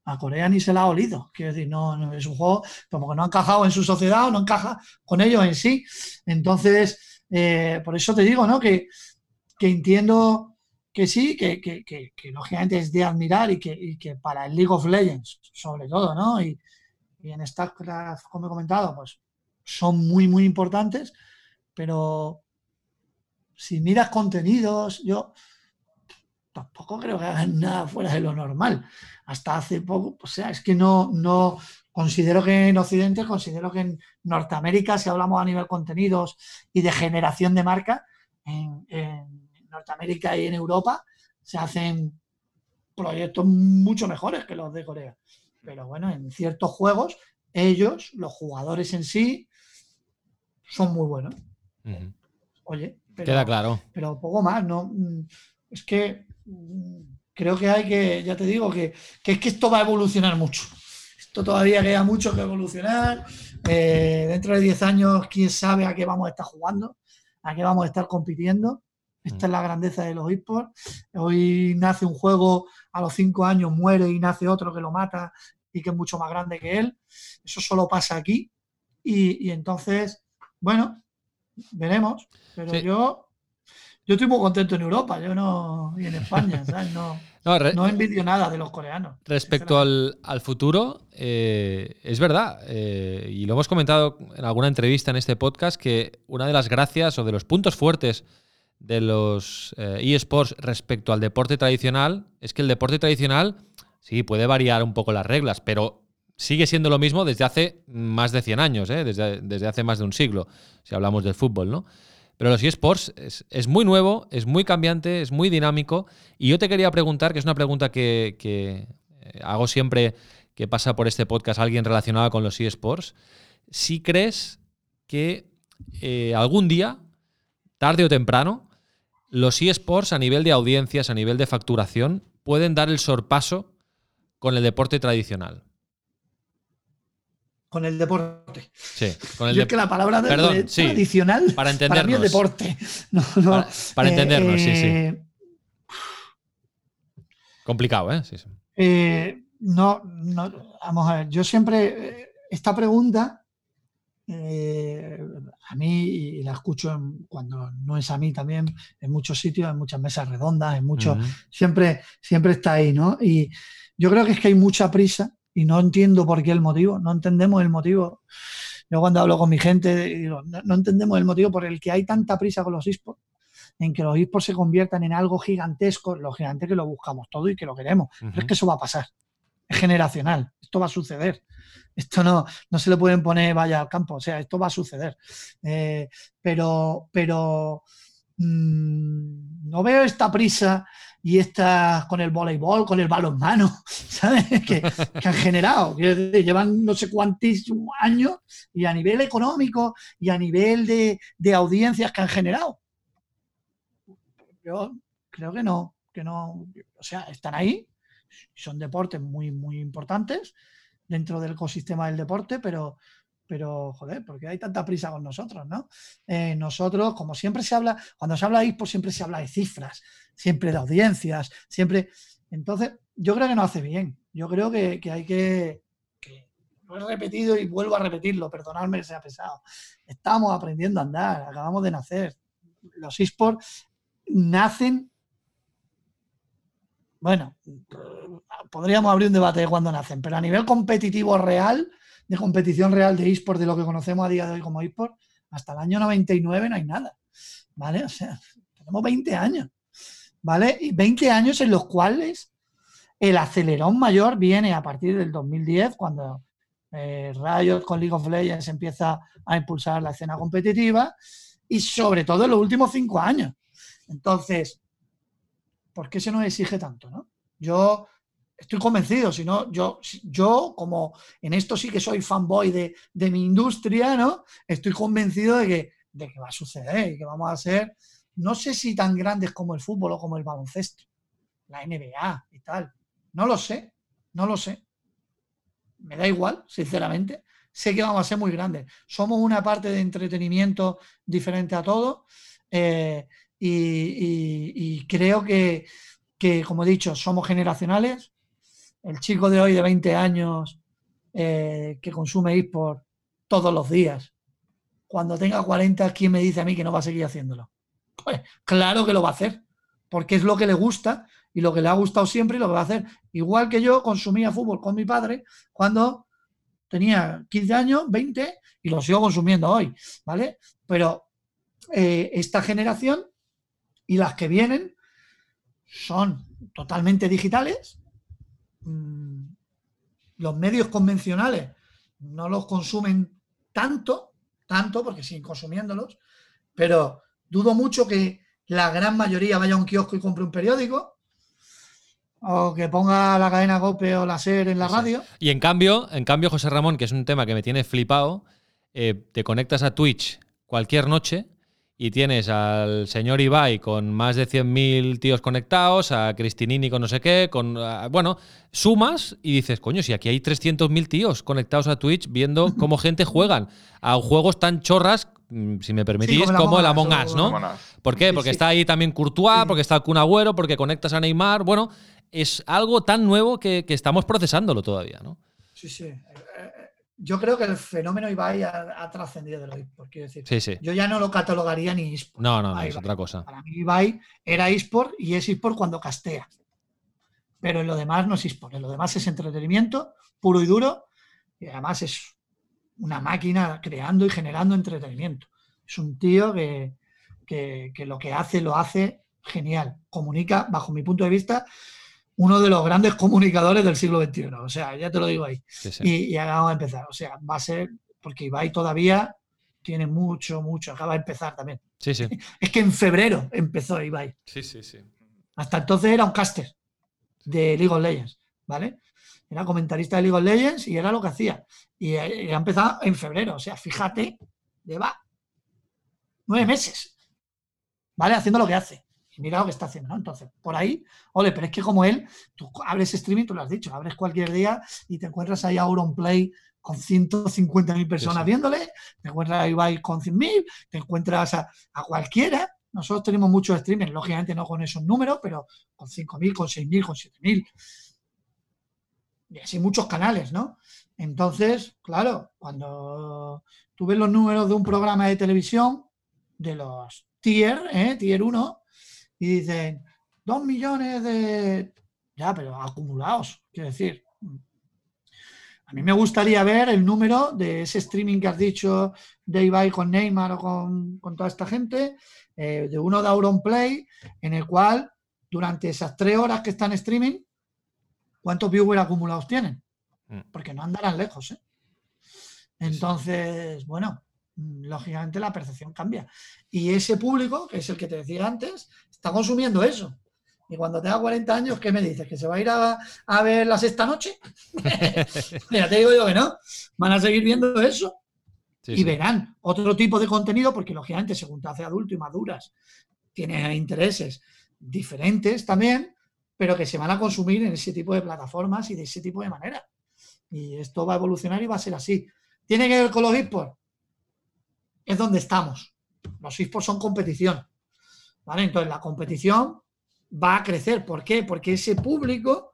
a Corea ni se la ha olido. Quiero decir, no, es un juego como que no ha encajado en su sociedad o no encaja con ellos en sí. Entonces, eh, por eso te digo, ¿no? Que, que entiendo que sí, que, que, que, lógicamente es de admirar y que, que, para el League of Legends, sobre todo, ¿no? Y, y en StarCraft, como he comentado, pues son muy, muy importantes, pero si miras contenidos, yo tampoco creo que hagan nada fuera de lo normal. Hasta hace poco, o sea, es que no, no considero que en Occidente, considero que en Norteamérica, si hablamos a nivel contenidos y de generación de marca, en Norteamérica y en Europa se hacen proyectos mucho mejores que los de Corea. Pero bueno, en ciertos juegos, ellos, los jugadores en sí, son muy buenos. Oye, queda claro. Pero poco más, ¿no? Es que mm, creo que hay que, ya te digo, que, es que esto va a evolucionar mucho. Esto todavía queda mucho que evolucionar. Eh, dentro de 10 años, quién sabe a qué vamos a estar jugando, a qué vamos a estar compitiendo. Esta es la grandeza de los esports. Hoy nace un juego, a los cinco años muere y nace otro que lo mata y que es mucho más grande que él. Eso solo pasa aquí. Y, entonces, bueno, veremos. Pero yo, yo estoy muy contento en Europa, yo no, y en España, (laughs) No, no, envidio nada de los coreanos. Respecto al, futuro, eh, es verdad, eh, y lo hemos comentado en alguna entrevista en este podcast, que una de las gracias o de los puntos fuertes de los eh, eSports respecto al deporte tradicional es que el deporte tradicional sí puede variar un poco las reglas, pero sigue siendo lo mismo desde hace más de 100 años, ¿eh? desde, desde, hace más de un siglo, si hablamos del fútbol, ¿no? Pero los eSports es, es, muy nuevo, es muy cambiante, es muy dinámico. Y yo te quería preguntar, que es una pregunta que, que eh, hago siempre que pasa por este podcast alguien relacionado con los eSports, si crees que algún día, tarde o temprano, los eSports a nivel de audiencias, a nivel de facturación, pueden dar el sorpaso con el deporte tradicional. Con el deporte. Sí, con el Yo es que la palabra tradicional para, entendernos. mí es deporte. (laughs) para, entendernos, sí, sí. Eh, Complicado, ¿eh? Sí, sí. Eh, no, no, vamos a ver, yo siempre, eh, esta pregunta eh, a mí, y la escucho cuando no es a mí también, en muchos sitios, en muchas mesas redondas, en muchos, siempre, siempre está ahí, ¿no? Y yo creo que es que hay mucha prisa y no entiendo por qué el motivo, no entendemos el motivo. Yo cuando hablo con mi gente, digo, no, entendemos el motivo por el que hay tanta prisa con los esports, en que los esports se conviertan en algo gigantesco, lo gigante que lo buscamos todo y que lo queremos. Pero es que eso va a pasar, generacional, esto va a suceder. Esto no, no se le pueden poner vaya al campo, o sea, esto va a suceder. Eh, pero, pero mm, no veo esta prisa y esta con el voleibol, con el balonmano, (laughs) ¿sabes? (laughs) Que, que han generado. Llevan no sé cuántos años y a nivel económico y a nivel de, de audiencias que han generado. Yo creo que no, que no, o sea, están ahí, son deportes muy, muy importantes, dentro del ecosistema del deporte, pero, pero joder, porque hay tanta prisa con nosotros, ¿no? Eh, nosotros, como siempre se habla, cuando se habla de eSports siempre se habla de cifras, siempre de audiencias, siempre. Entonces, yo creo que no hace bien. Yo creo que, hay que, lo he repetido y vuelvo a repetirlo, perdonadme que sea pesado. Estamos aprendiendo a andar, acabamos de nacer. Los esports nacen. Bueno, podríamos abrir un debate de cuándo nacen, pero a nivel competitivo real, de competición real de esports, de lo que conocemos a día de hoy como esports, hasta el año 99 no hay nada. ¿Vale? O sea, tenemos 20 años. ¿Vale? Y 20 años en los cuales el acelerón mayor viene a partir del 2010, cuando eh, Riot con League of Legends empieza a impulsar la escena competitiva y sobre todo en los últimos cinco años. Entonces, ¿por qué se nos exige tanto? ¿no? Yo estoy convencido, si no, yo, yo como en esto sí que soy fanboy de, de mi industria, ¿no? Estoy convencido de que, de que va a suceder y que vamos a ser, no sé si tan grandes como el fútbol o como el baloncesto, la NBA y tal. No lo sé, no lo sé me da igual, sinceramente. Sé que vamos a ser muy grandes. Somos una parte de entretenimiento diferente a todo. Eh, y, creo que, como he dicho, somos generacionales. El chico de hoy de 20 años eh, que consume eSport todos los días, cuando tenga 40, ¿quién me dice a mí que no va a seguir haciéndolo? Pues claro que lo va a hacer, porque es lo que le gusta y lo que le ha gustado siempre y lo que va a hacer. Igual que yo consumía fútbol con mi padre cuando tenía 15 años, 20 y lo sigo consumiendo hoy, ¿vale? Pero eh, esta generación y las que vienen son totalmente digitales. Mm, los medios convencionales no los consumen tanto, tanto, porque siguen consumiéndolos, pero dudo mucho que la gran mayoría vaya a un kiosco y compre un periódico o que ponga la cadena GOPE o la SER en la radio. Y en cambio, en cambio, José Ramón, que es un tema que me tiene flipado, eh, te conectas a Twitch cualquier noche y tienes al señor Ibai con más de 100.000 tíos conectados, a Cristinini con no sé qué, con bueno, sumas y dices, coño, si aquí hay 300.000 tíos conectados a Twitch viendo (laughs) cómo gente juegan a juegos tan chorras, mm, si me permitís, como, el Among Us, ¿no? ¿Por qué? Porque está ahí también Courtois, porque está el Kun Agüero, porque conectas a Neymar, bueno, es algo tan nuevo que, estamos procesándolo todavía, ¿no? Sí, sí. Yo creo que el fenómeno Ibai ha, trascendido de lo eSport. Quiero decir, sí, sí. yo ya no lo catalogaría ni eSport. No, no, no, es otra cosa. Para mí Ibai era eSport y es eSport cuando castea. Pero en lo demás no es eSport. En lo demás es entretenimiento puro y duro. Y además es una máquina creando y generando entretenimiento. Es un tío que, que lo que hace lo hace genial. Comunica, bajo mi punto de vista, uno de los grandes comunicadores del siglo XXI. O sea, ya te lo digo ahí. Y, acabamos de empezar. O sea, va a ser, porque Ibai todavía tiene mucho, mucho. Acaba de empezar también. Sí, sí. (laughs) Es que en febrero empezó Ibai. Sí, sí, sí. Hasta entonces era un caster de League of Legends, ¿vale? Era comentarista de League of Legends y era lo que hacía. Y, ha empezado en febrero. O sea, fíjate, lleva nueve meses, ¿vale? Haciendo lo que hace mira lo que está haciendo, ¿no? Entonces, por ahí, ole, pero es que como él, tú abres streaming, tú lo has dicho, abres cualquier día y te encuentras ahí a Auronplay con 150.000 personas viéndole, te encuentras a Ibai con 100.000, te encuentras a, cualquiera. Nosotros tenemos muchos streamers, lógicamente no con esos números, pero con 5.000, con 6.000, con 7.000. Y así muchos canales, ¿no? Entonces, claro, cuando tú ves los números de un programa de televisión, de los tier, ¿eh? tier 1, y dicen, dos millones de... Ya, pero acumulados, quiero decir. A mí me gustaría ver el número de ese streaming que has dicho de Ibai con Neymar o con, toda esta gente, eh, de uno de Auronplay, en el cual durante esas tres horas que están streaming, ¿cuántos viewers acumulados tienen? Mm. Porque no andarán lejos. ¿eh? Entonces, bueno, lógicamente la percepción cambia. Y ese público, que es el que te decía antes, está consumiendo eso. Y cuando tenga 40 años, ¿qué me dices? ¿Que se va a ir a, ver las esta noche? (laughs) Mira, te digo yo que no. Van a seguir viendo eso. y verán otro tipo de contenido, porque lógicamente, según te hace adulto y maduras, tiene intereses diferentes también, pero que se van a consumir en ese tipo de plataformas y de ese tipo de manera. Y esto va a evolucionar y va a ser así. ¿Tiene que ver con los esports? Es donde estamos. Los esports son competición. Entonces la competición va a crecer. ¿Por qué? Porque ese público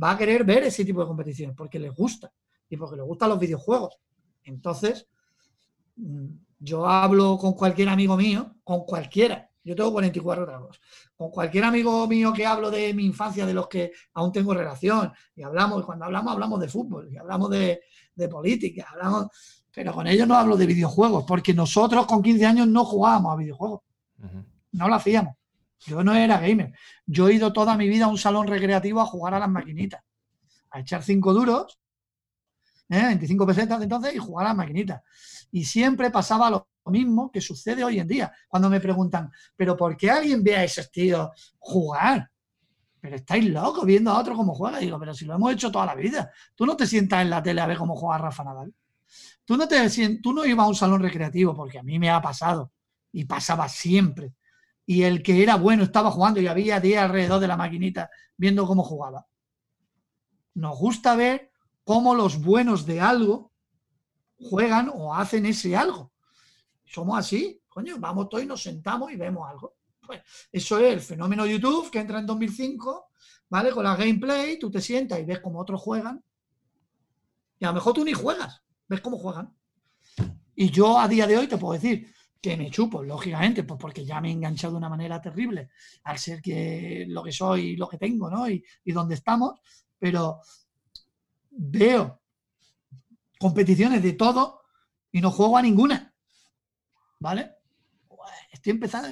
va a querer ver ese tipo de competición, porque les gusta. y porque le gustan los videojuegos. Entonces, mm, yo hablo con cualquier amigo mío, con cualquiera. Yo tengo 44 tragos. Con cualquier amigo mío que hablo de mi infancia, de los que aún tengo relación, y hablamos, cuando hablamos, hablamos de fútbol, y hablamos de, política, hablamos, pero con ellos no hablo de videojuegos, porque nosotros con 15 años no jugábamos a videojuegos. No lo hacíamos. Yo no era gamer. Yo he ido toda mi vida a un salón recreativo a jugar a las maquinitas, a echar cinco duros, 25 ¿eh? pesetas entonces, y jugar a las maquinitas. Y siempre pasaba lo mismo que sucede hoy en día. Cuando me preguntan, ¿pero por qué alguien ve a ese tío jugar? Pero estáis locos viendo a otro cómo juega. digo, pero si lo hemos hecho toda la vida. Tú no te sientas en la tele a ver cómo juega Rafa Nadal. Tú no, te, tú no ibas a un salón recreativo, porque a mí me ha pasado y pasaba siempre y el que era bueno estaba jugando y había 10 alrededor de la maquinita viendo cómo jugaba. Nos gusta ver cómo los buenos de algo juegan o hacen ese algo. Somos así, coño, vamos todos y nos sentamos y vemos algo. Pues eso es el fenómeno YouTube que entra en 2005, ¿vale? Con la gameplay, tú te sientas y ves cómo otros juegan. Y a lo mejor tú ni juegas, ves cómo juegan. Y yo a día de hoy te puedo decir, que me chupo, lógicamente, pues porque ya me he enganchado de una manera terrible al ser que lo que soy y lo que tengo, ¿no? Y, y donde estamos, pero veo competiciones de todo y no juego a ninguna, ¿vale? Estoy empezando,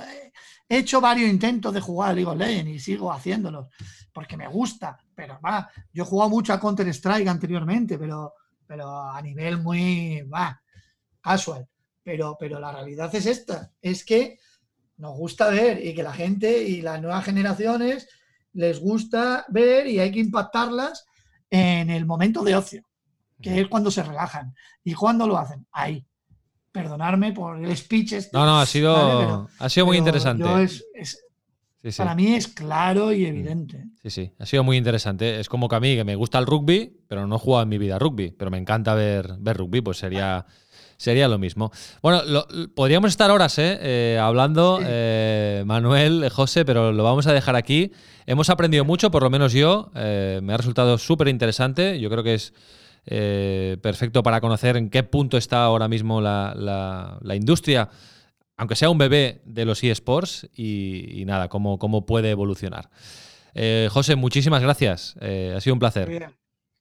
he hecho varios intentos de jugar a League of Legends y sigo haciéndolos porque me gusta, pero va, yo he jugado mucho a Counter Strike anteriormente, pero, pero a nivel muy, casual pero, pero la realidad es esta, es que nos gusta ver y que la gente y las nuevas generaciones les gusta ver y hay que impactarlas en el momento de ocio, que es cuando se relajan. ¿Y cuando lo hacen? Ahí. Perdonarme por el speech. Este, no, no, ha sido, ha sido muy interesante. Para mí es claro y evidente. Sí, sí, ha sido muy interesante. Es como que a mí, que me gusta el rugby, pero no he jugado en mi vida rugby, pero me encanta ver, ver rugby, pues sería sería lo mismo. Bueno, podríamos estar horas ¿eh? eh hablando, eh, Manuel, José, pero lo vamos a dejar aquí. Hemos aprendido mucho, por lo menos yo. Me ha resultado súper interesante. Yo creo que es perfecto para conocer en qué punto está ahora mismo la, industria, aunque sea un bebé de los eSports, y, y nada, cómo, cómo puede evolucionar. José, muchísimas gracias. ha sido un placer.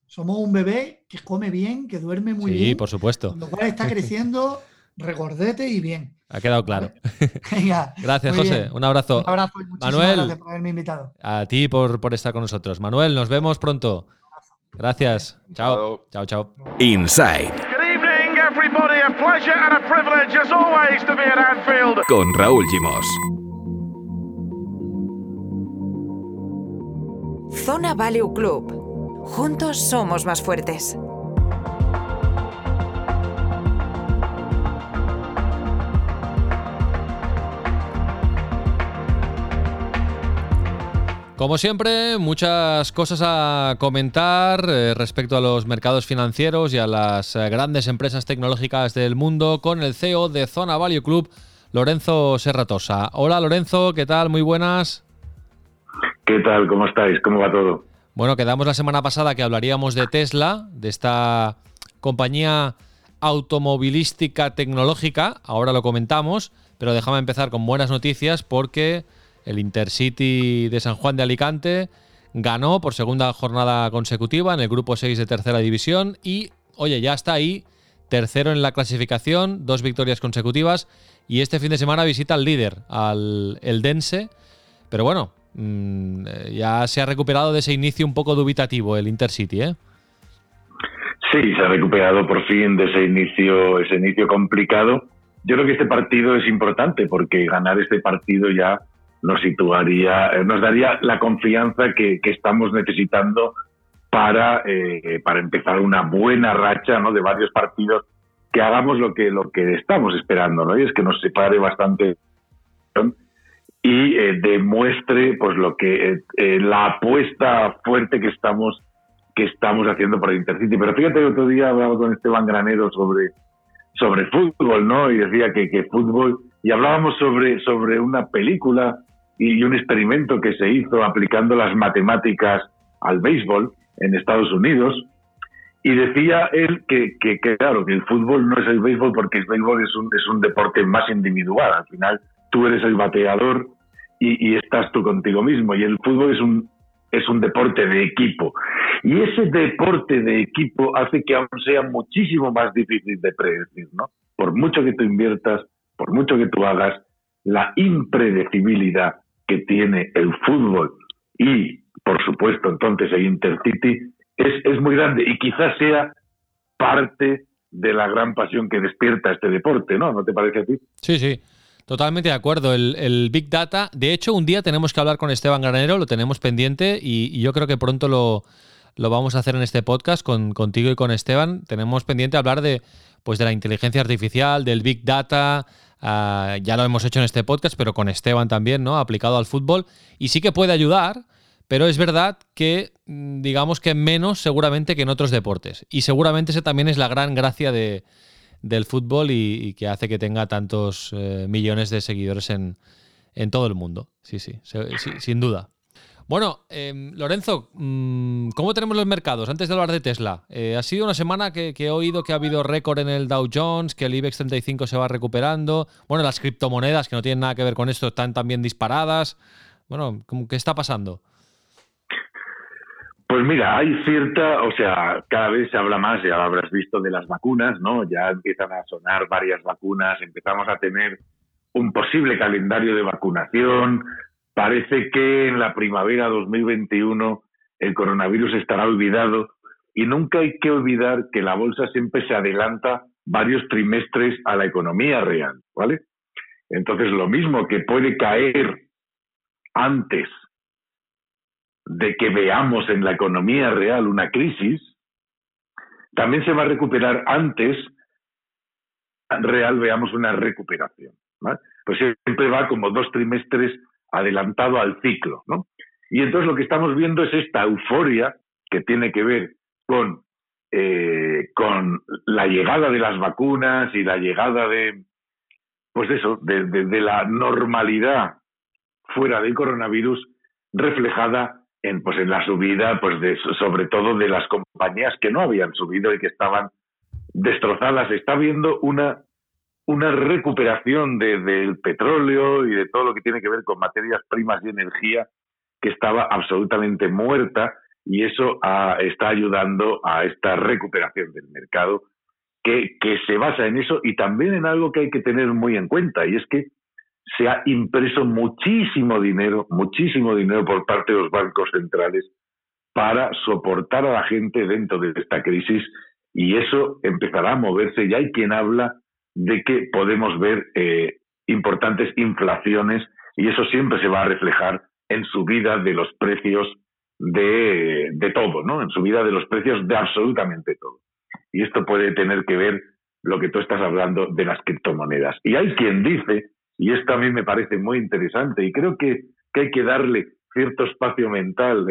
Somos un bebé que come bien, que duerme muy bien. Sí, por supuesto. Lo cual está creciendo (laughs) regordete y bien. Ha quedado claro. (laughs) gracias, José. Un abrazo. Un abrazo y Manuel, gracias por haberme invitado. A ti por, por estar con nosotros. Manuel, nos vemos pronto. Gracias. Chao. Chao, chao. Inside. Con Raúl Gimos. Zona Value Club Juntos somos más fuertes. Como siempre, muchas cosas a comentar eh, respecto a los mercados financieros y a las eh, grandes empresas tecnológicas del mundo con el CEO de Zona Value Club, Lorenzo Serratosa. Hola Lorenzo, ¿qué tal? Muy buenas. ¿Qué tal? ¿Cómo estáis? ¿Cómo va todo? Bueno, quedamos la semana pasada que hablaríamos de Tesla, de esta compañía automovilística tecnológica, ahora lo comentamos, pero déjame empezar con buenas noticias porque el Intercity de San Juan de Alicante ganó por segunda jornada consecutiva en el grupo 6 de tercera división y, oye, ya está ahí, tercero en la clasificación, dos victorias consecutivas y este fin de semana visita al líder, al el Dense, pero bueno, Mm, eh, ya se ha recuperado de ese inicio un poco dubitativo el Intercity, ¿eh? Sí, se ha recuperado por fin de ese inicio, ese inicio complicado. Yo creo que este partido es importante porque ganar este partido ya nos situaría, eh, nos daría la confianza que, estamos necesitando para, eh, para empezar una buena racha ¿no? de varios partidos que hagamos lo que, lo que estamos esperando, ¿no? Y es que nos separe bastante y eh, demuestre pues lo que eh, eh, la apuesta fuerte que estamos que estamos haciendo por el Intercity. Pero fíjate, el otro día hablaba con Esteban Granero sobre, sobre fútbol, ¿no? Y decía que, que fútbol, y hablábamos sobre, sobre una película y, un experimento que se hizo aplicando las matemáticas al béisbol en Estados Unidos. Y decía él que, que, claro, que el fútbol no es el béisbol porque el béisbol es un, es un deporte más individual. Al final tú eres el bateador y, y estás tú contigo mismo. Y el fútbol es un, es un deporte de equipo. Y ese deporte de equipo hace que aún sea muchísimo más difícil de predecir, ¿no? Por mucho que tú inviertas, por mucho que tú hagas, la impredecibilidad que tiene el fútbol y, por supuesto, entonces el Intercity es, es muy grande y quizás sea parte de la gran pasión que despierta este deporte, ¿no? ¿No te parece a ti? Sí, sí. Totalmente de acuerdo. El, Big Data, de hecho, un día tenemos que hablar con Esteban Granero, lo tenemos pendiente y, yo creo que pronto lo, vamos a hacer en este podcast con, contigo y con Esteban. Tenemos pendiente hablar de, pues, de la inteligencia artificial, del Big Data. Ah, ya lo hemos hecho en este podcast, pero con Esteban también, ¿no? Aplicado al fútbol. Y sí que puede ayudar, pero es verdad que, mm, digamos que menos seguramente que en otros deportes. Y seguramente esa también es la gran gracia de, del fútbol y, que hace que tenga tantos eh, millones de seguidores en, en, todo el mundo. Sí, sí, sin duda. Bueno, em, Lorenzo, mm, ¿cómo tenemos los mercados? Antes de hablar de Tesla, eh, ha sido una semana que, he oído que ha habido récord en el Dow Jones, que el IBEX 35 se va recuperando. Bueno, las criptomonedas, que no tienen nada que ver con esto, están también disparadas. Bueno, ¿qué está pasando? Pues mira, hay cierta, o sea, cada vez se habla más, ya lo habrás visto, de las vacunas, ¿no? Ya empiezan a sonar varias vacunas, empezamos a tener un posible calendario de vacunación. Parece que en la primavera 2021 el coronavirus estará olvidado y nunca hay que olvidar que la bolsa siempre se adelanta varios trimestres a la economía real, ¿vale? Entonces, lo mismo que puede caer antes de que veamos en la economía real una crisis, también se va a recuperar antes real veamos una recuperación. Pues siempre va como dos trimestres adelantado al ciclo. ¿no? Y entonces lo que estamos viendo es esta euforia que tiene que ver con, eh, con la llegada de las vacunas y la llegada de, pues eso, de, de la normalidad fuera del coronavirus reflejada en, pues en la subida, pues de, sobre todo de las compañías que no habían subido y que estaban destrozadas. Está viendo una, una recuperación del petróleo y de todo lo que tiene que ver con materias primas y energía que estaba absolutamente muerta y eso está ayudando a esta recuperación del mercado que, que se basa en eso y también en algo que hay que tener muy en cuenta y es que se ha impreso muchísimo dinero, muchísimo dinero por parte de los bancos centrales para soportar a la gente dentro de esta crisis y eso empezará a moverse. Y hay quien habla de que podemos ver eh, importantes inflaciones y eso siempre se va a reflejar en subida de los precios de, de todo, ¿no? En subida de los precios de absolutamente todo. Y esto puede tener que ver lo que tú estás hablando de las criptomonedas. Y hay quien dice y esto a mí me parece muy interesante y creo que, hay que darle cierto espacio mental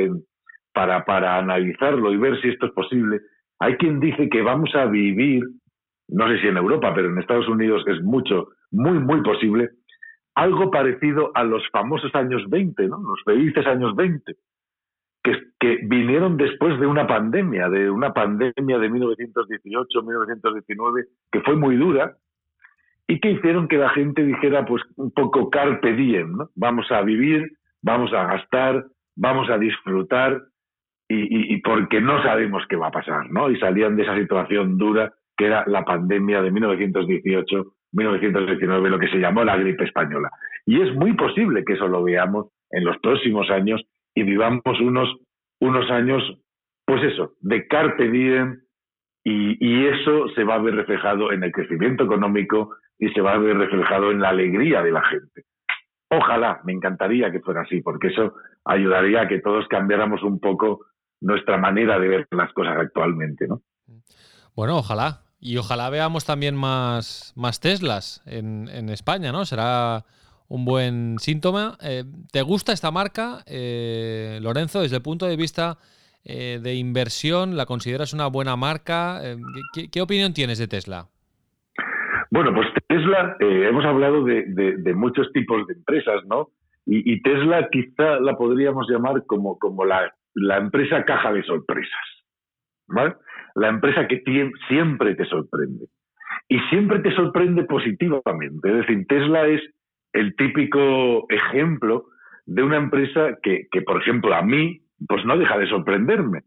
para, para analizarlo y ver si esto es posible. Hay quien dice que vamos a vivir, no sé si en Europa, pero en Estados Unidos es mucho, muy, muy posible, algo parecido a los famosos años 20, ¿no? los felices años 20, que, que vinieron después de una pandemia, de una pandemia de 1918-1919, que fue muy dura, y que hicieron que la gente dijera pues un poco carpe diem, ¿no? Vamos a vivir, vamos a gastar, vamos a disfrutar y, y, porque no sabemos qué va a pasar, ¿no? Y salían de esa situación dura que era la pandemia de 1918, 1919, lo que se llamó la gripe española. Y es muy posible que eso lo veamos en los próximos años y vivamos unos, unos años, pues eso, de carpe diem, y, y, eso se va a ver reflejado en el crecimiento económico, y se va a ver reflejado en la alegría de la gente. Ojalá, me encantaría que fuera así, porque eso ayudaría a que todos cambiáramos un poco nuestra manera de ver las cosas actualmente, ¿no? Bueno, ojalá. Y ojalá veamos también más, más Teslas en, en España, ¿no? Será un buen síntoma. Eh, ¿Te gusta esta marca, eh, Lorenzo, desde el punto de vista eh, de inversión? ¿La consideras una buena marca? ¿qué, opinión tienes de Tesla? Bueno, pues Tesla, eh, hemos hablado de, muchos tipos de empresas, ¿no? Y, Tesla quizá la podríamos llamar como, como la, empresa caja de sorpresas. ¿vale? La empresa que siempre te sorprende. Y siempre te sorprende positivamente. Es decir, Tesla es el típico ejemplo de una empresa que, que, por ejemplo, a mí, pues no deja de sorprenderme,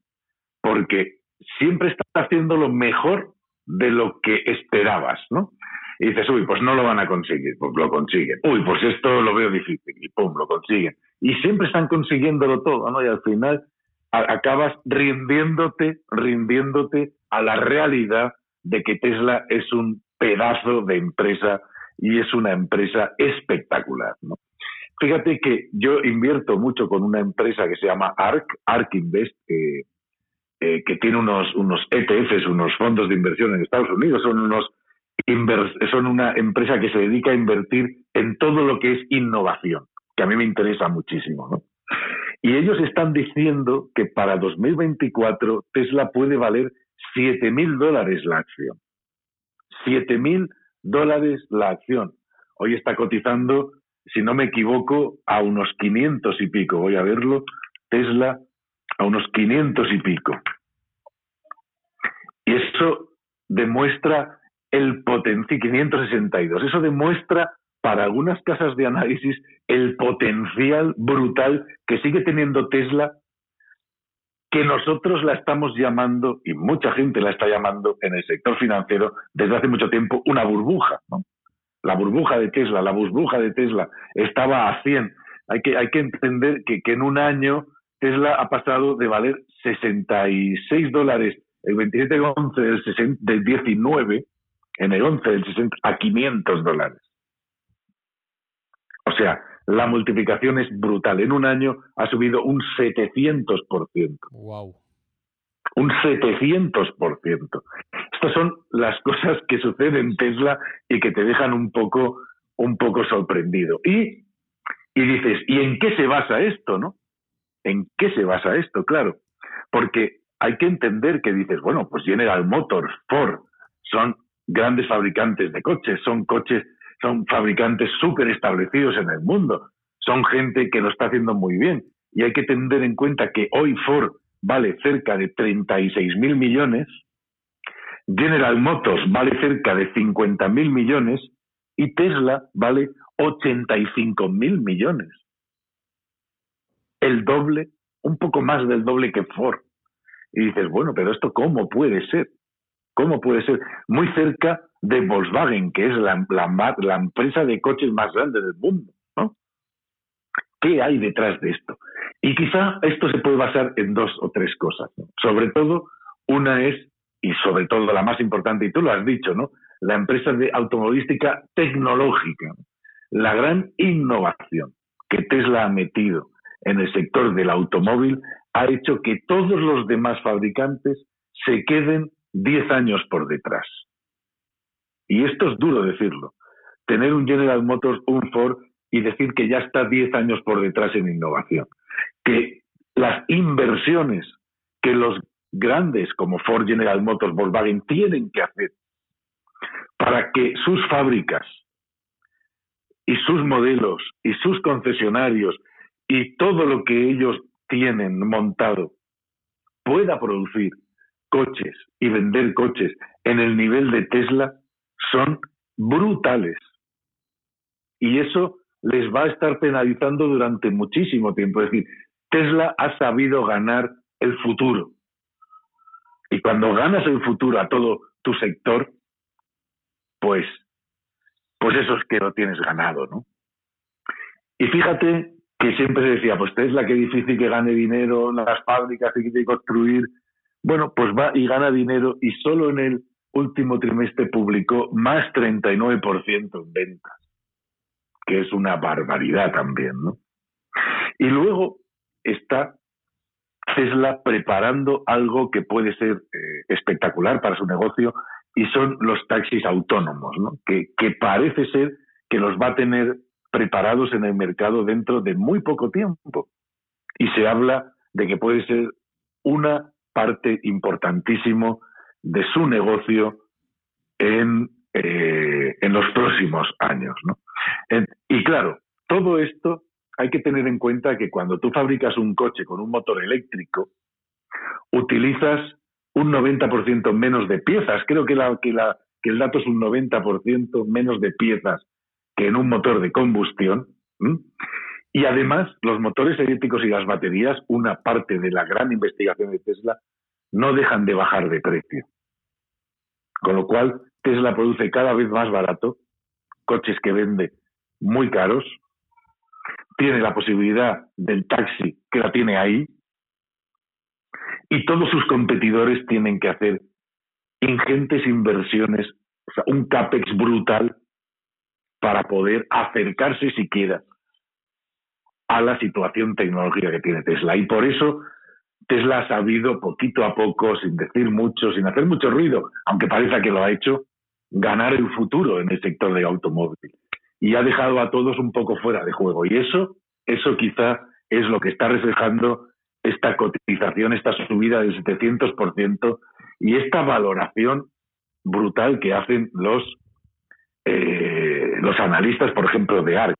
porque siempre está haciendo lo mejor de lo que esperabas, ¿no? Y dices, uy, pues no lo van a conseguir, pues lo consiguen. Uy, pues esto lo veo difícil, y pum, lo consiguen. Y siempre están consiguiéndolo todo, ¿no? Y al final acabas rindiéndote, rindiéndote a la realidad de que Tesla es un pedazo de empresa y es una empresa espectacular, ¿no? Fíjate que yo invierto mucho con una empresa que se llama ARK, ARK Invest, eh, que tiene unos, unos ETFs, unos fondos de inversión en Estados Unidos, son unos son una empresa que se dedica a invertir en todo lo que es innovación, que a mí me interesa muchísimo, ¿no? Y ellos están diciendo que para 2024 Tesla puede valer 7 mil dólares la acción. 7 mil dólares la acción. Hoy está cotizando, si no me equivoco, a unos 500 y pico. Voy a verlo. Tesla a unos 500 y pico. Y eso demuestra el potencial, 562, eso demuestra para algunas casas de análisis el potencial brutal que sigue teniendo Tesla, que nosotros la estamos llamando, y mucha gente la está llamando en el sector financiero desde hace mucho tiempo, una burbuja. ¿no? La burbuja de Tesla, la burbuja de Tesla estaba a 100. Hay que, hay que entender que, que en un año Tesla ha pasado de valer 66 dólares el 27 de 11 del, del 19, en el 11 del 60, a 500 dólares. O sea, la multiplicación es brutal. En un año ha subido un 700%. Wow. Un 700%. Estas son las cosas que suceden en Tesla y que te dejan un poco, un poco sorprendido. Y, y dices, ¿y en qué se basa esto, no? ¿En qué se basa esto? Claro, porque hay que entender que dices, bueno, pues General Motors, Ford, son grandes fabricantes de coches, son coches, son fabricantes súper establecidos en el mundo, son gente que lo está haciendo muy bien. Y hay que tener en cuenta que hoy Ford vale cerca de 36 mil millones, General Motors vale cerca de 50 mil millones y Tesla vale 85 mil millones. El doble, un poco más del doble que Ford. Y dices, bueno, pero esto cómo puede ser? ¿Cómo puede ser? Muy cerca de Volkswagen, que es la, empresa de coches más grande del mundo. ¿no? ¿Qué hay detrás de esto? Y quizá esto se puede basar en dos o tres cosas. Sobre todo, una es, y sobre todo la más importante, y tú lo has dicho, ¿no? La empresa de automovilística tecnológica, la gran innovación que Tesla ha metido en el sector del automóvil ha hecho que todos los demás fabricantes se queden 10 años por detrás. Y esto es duro decirlo. Tener un General Motors, un Ford y decir que ya está 10 años por detrás en innovación. Que las inversiones que los grandes como Ford, General Motors, Volkswagen tienen que hacer para que sus fábricas y sus modelos y sus concesionarios y todo lo que ellos tienen montado pueda producir coches y vender coches en el nivel de Tesla son brutales. Y eso les va a estar penalizando durante muchísimo tiempo. Es decir, Tesla ha sabido ganar el futuro. Y cuando ganas el futuro a todo tu sector, pues, pues eso es que lo tienes ganado, ¿no? Y fíjate que siempre se decía, pues Tesla, qué difícil que gane dinero en las fábricas, que construir bueno, pues va y gana dinero y solo en el último trimestre publicó más 39% en ventas, que es una barbaridad también, ¿no? Y luego está Tesla preparando algo que puede ser eh, espectacular para su negocio y son los taxis autónomos, ¿no? que, que parece ser que los va a tener preparados en el mercado dentro de muy poco tiempo. Y se habla de que puede ser una parte importantísimo de su negocio en, eh, en los próximos años. ¿no? y claro, todo esto hay que tener en cuenta que cuando tú fabricas un coche con un motor eléctrico, utilizas un 90% menos de piezas. Creo que, la, que, la, que el dato es un 90% menos de piezas que en un motor de combustión. Y además, los motores eléctricos y las baterías, una parte de la gran investigación de Tesla, no dejan de bajar de precio. Con lo cual, Tesla produce cada vez más barato coches que vende muy caros, tiene la posibilidad del taxi que la tiene ahí, y todos sus competidores tienen que hacer ingentes inversiones, o sea, un CAPEX brutal para poder acercarse siquiera a la situación tecnológica que tiene Tesla. Y por eso Tesla ha sabido poquito a poco, sin decir mucho, sin hacer mucho ruido, aunque parezca que lo ha hecho, ganar el futuro en el sector de automóvil. Y ha dejado a todos un poco fuera de juego. Y eso, eso quizá es lo que está reflejando esta cotización, esta subida del 700% y esta valoración brutal que hacen los, eh, los analistas, por ejemplo, de ARK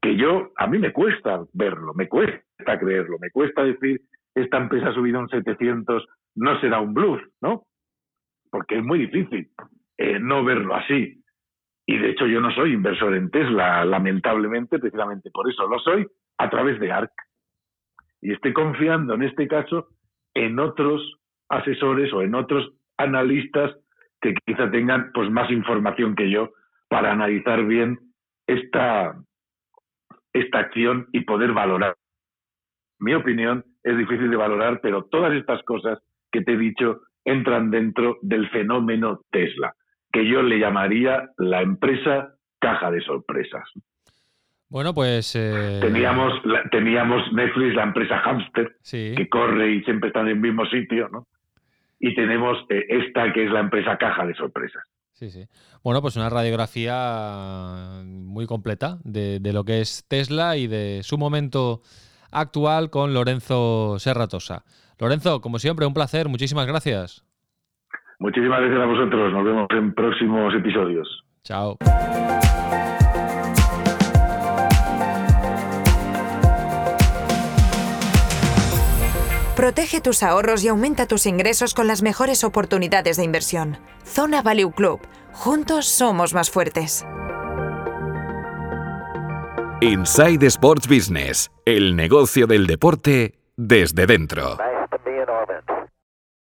Que yo, a mí me cuesta verlo, me cuesta creerlo, me cuesta decir, esta empresa ha subido un 700, no será un bluff, ¿no? Porque es muy difícil eh, no verlo así. Y de hecho yo no soy inversor en Tesla, lamentablemente, precisamente por eso lo soy, a través de ARC. Y estoy confiando en este caso en otros asesores o en otros analistas que quizá tengan pues más información que yo para analizar bien esta, esta acción y poder valorar. Mi opinión es difícil de valorar, pero todas estas cosas que te he dicho entran dentro del fenómeno Tesla, que yo le llamaría la empresa caja de sorpresas. Bueno, pues. Eh, teníamos, teníamos Netflix, la empresa Hamster, que corre y siempre está en el mismo sitio, ¿no? Y tenemos eh, esta que es la empresa caja de sorpresas. Sí, sí. Bueno, pues una radiografía muy completa de, de, lo que es Tesla y de su momento actual con Lorenzo Serratosa. Lorenzo, como siempre, un placer. Muchísimas gracias. Muchísimas gracias a vosotros. Nos vemos en próximos episodios. Chao. Protege tus ahorros y aumenta tus ingresos con las mejores oportunidades de inversión. Zona Value Club. Juntos somos más fuertes. Inside Sports Business. El negocio del deporte desde dentro.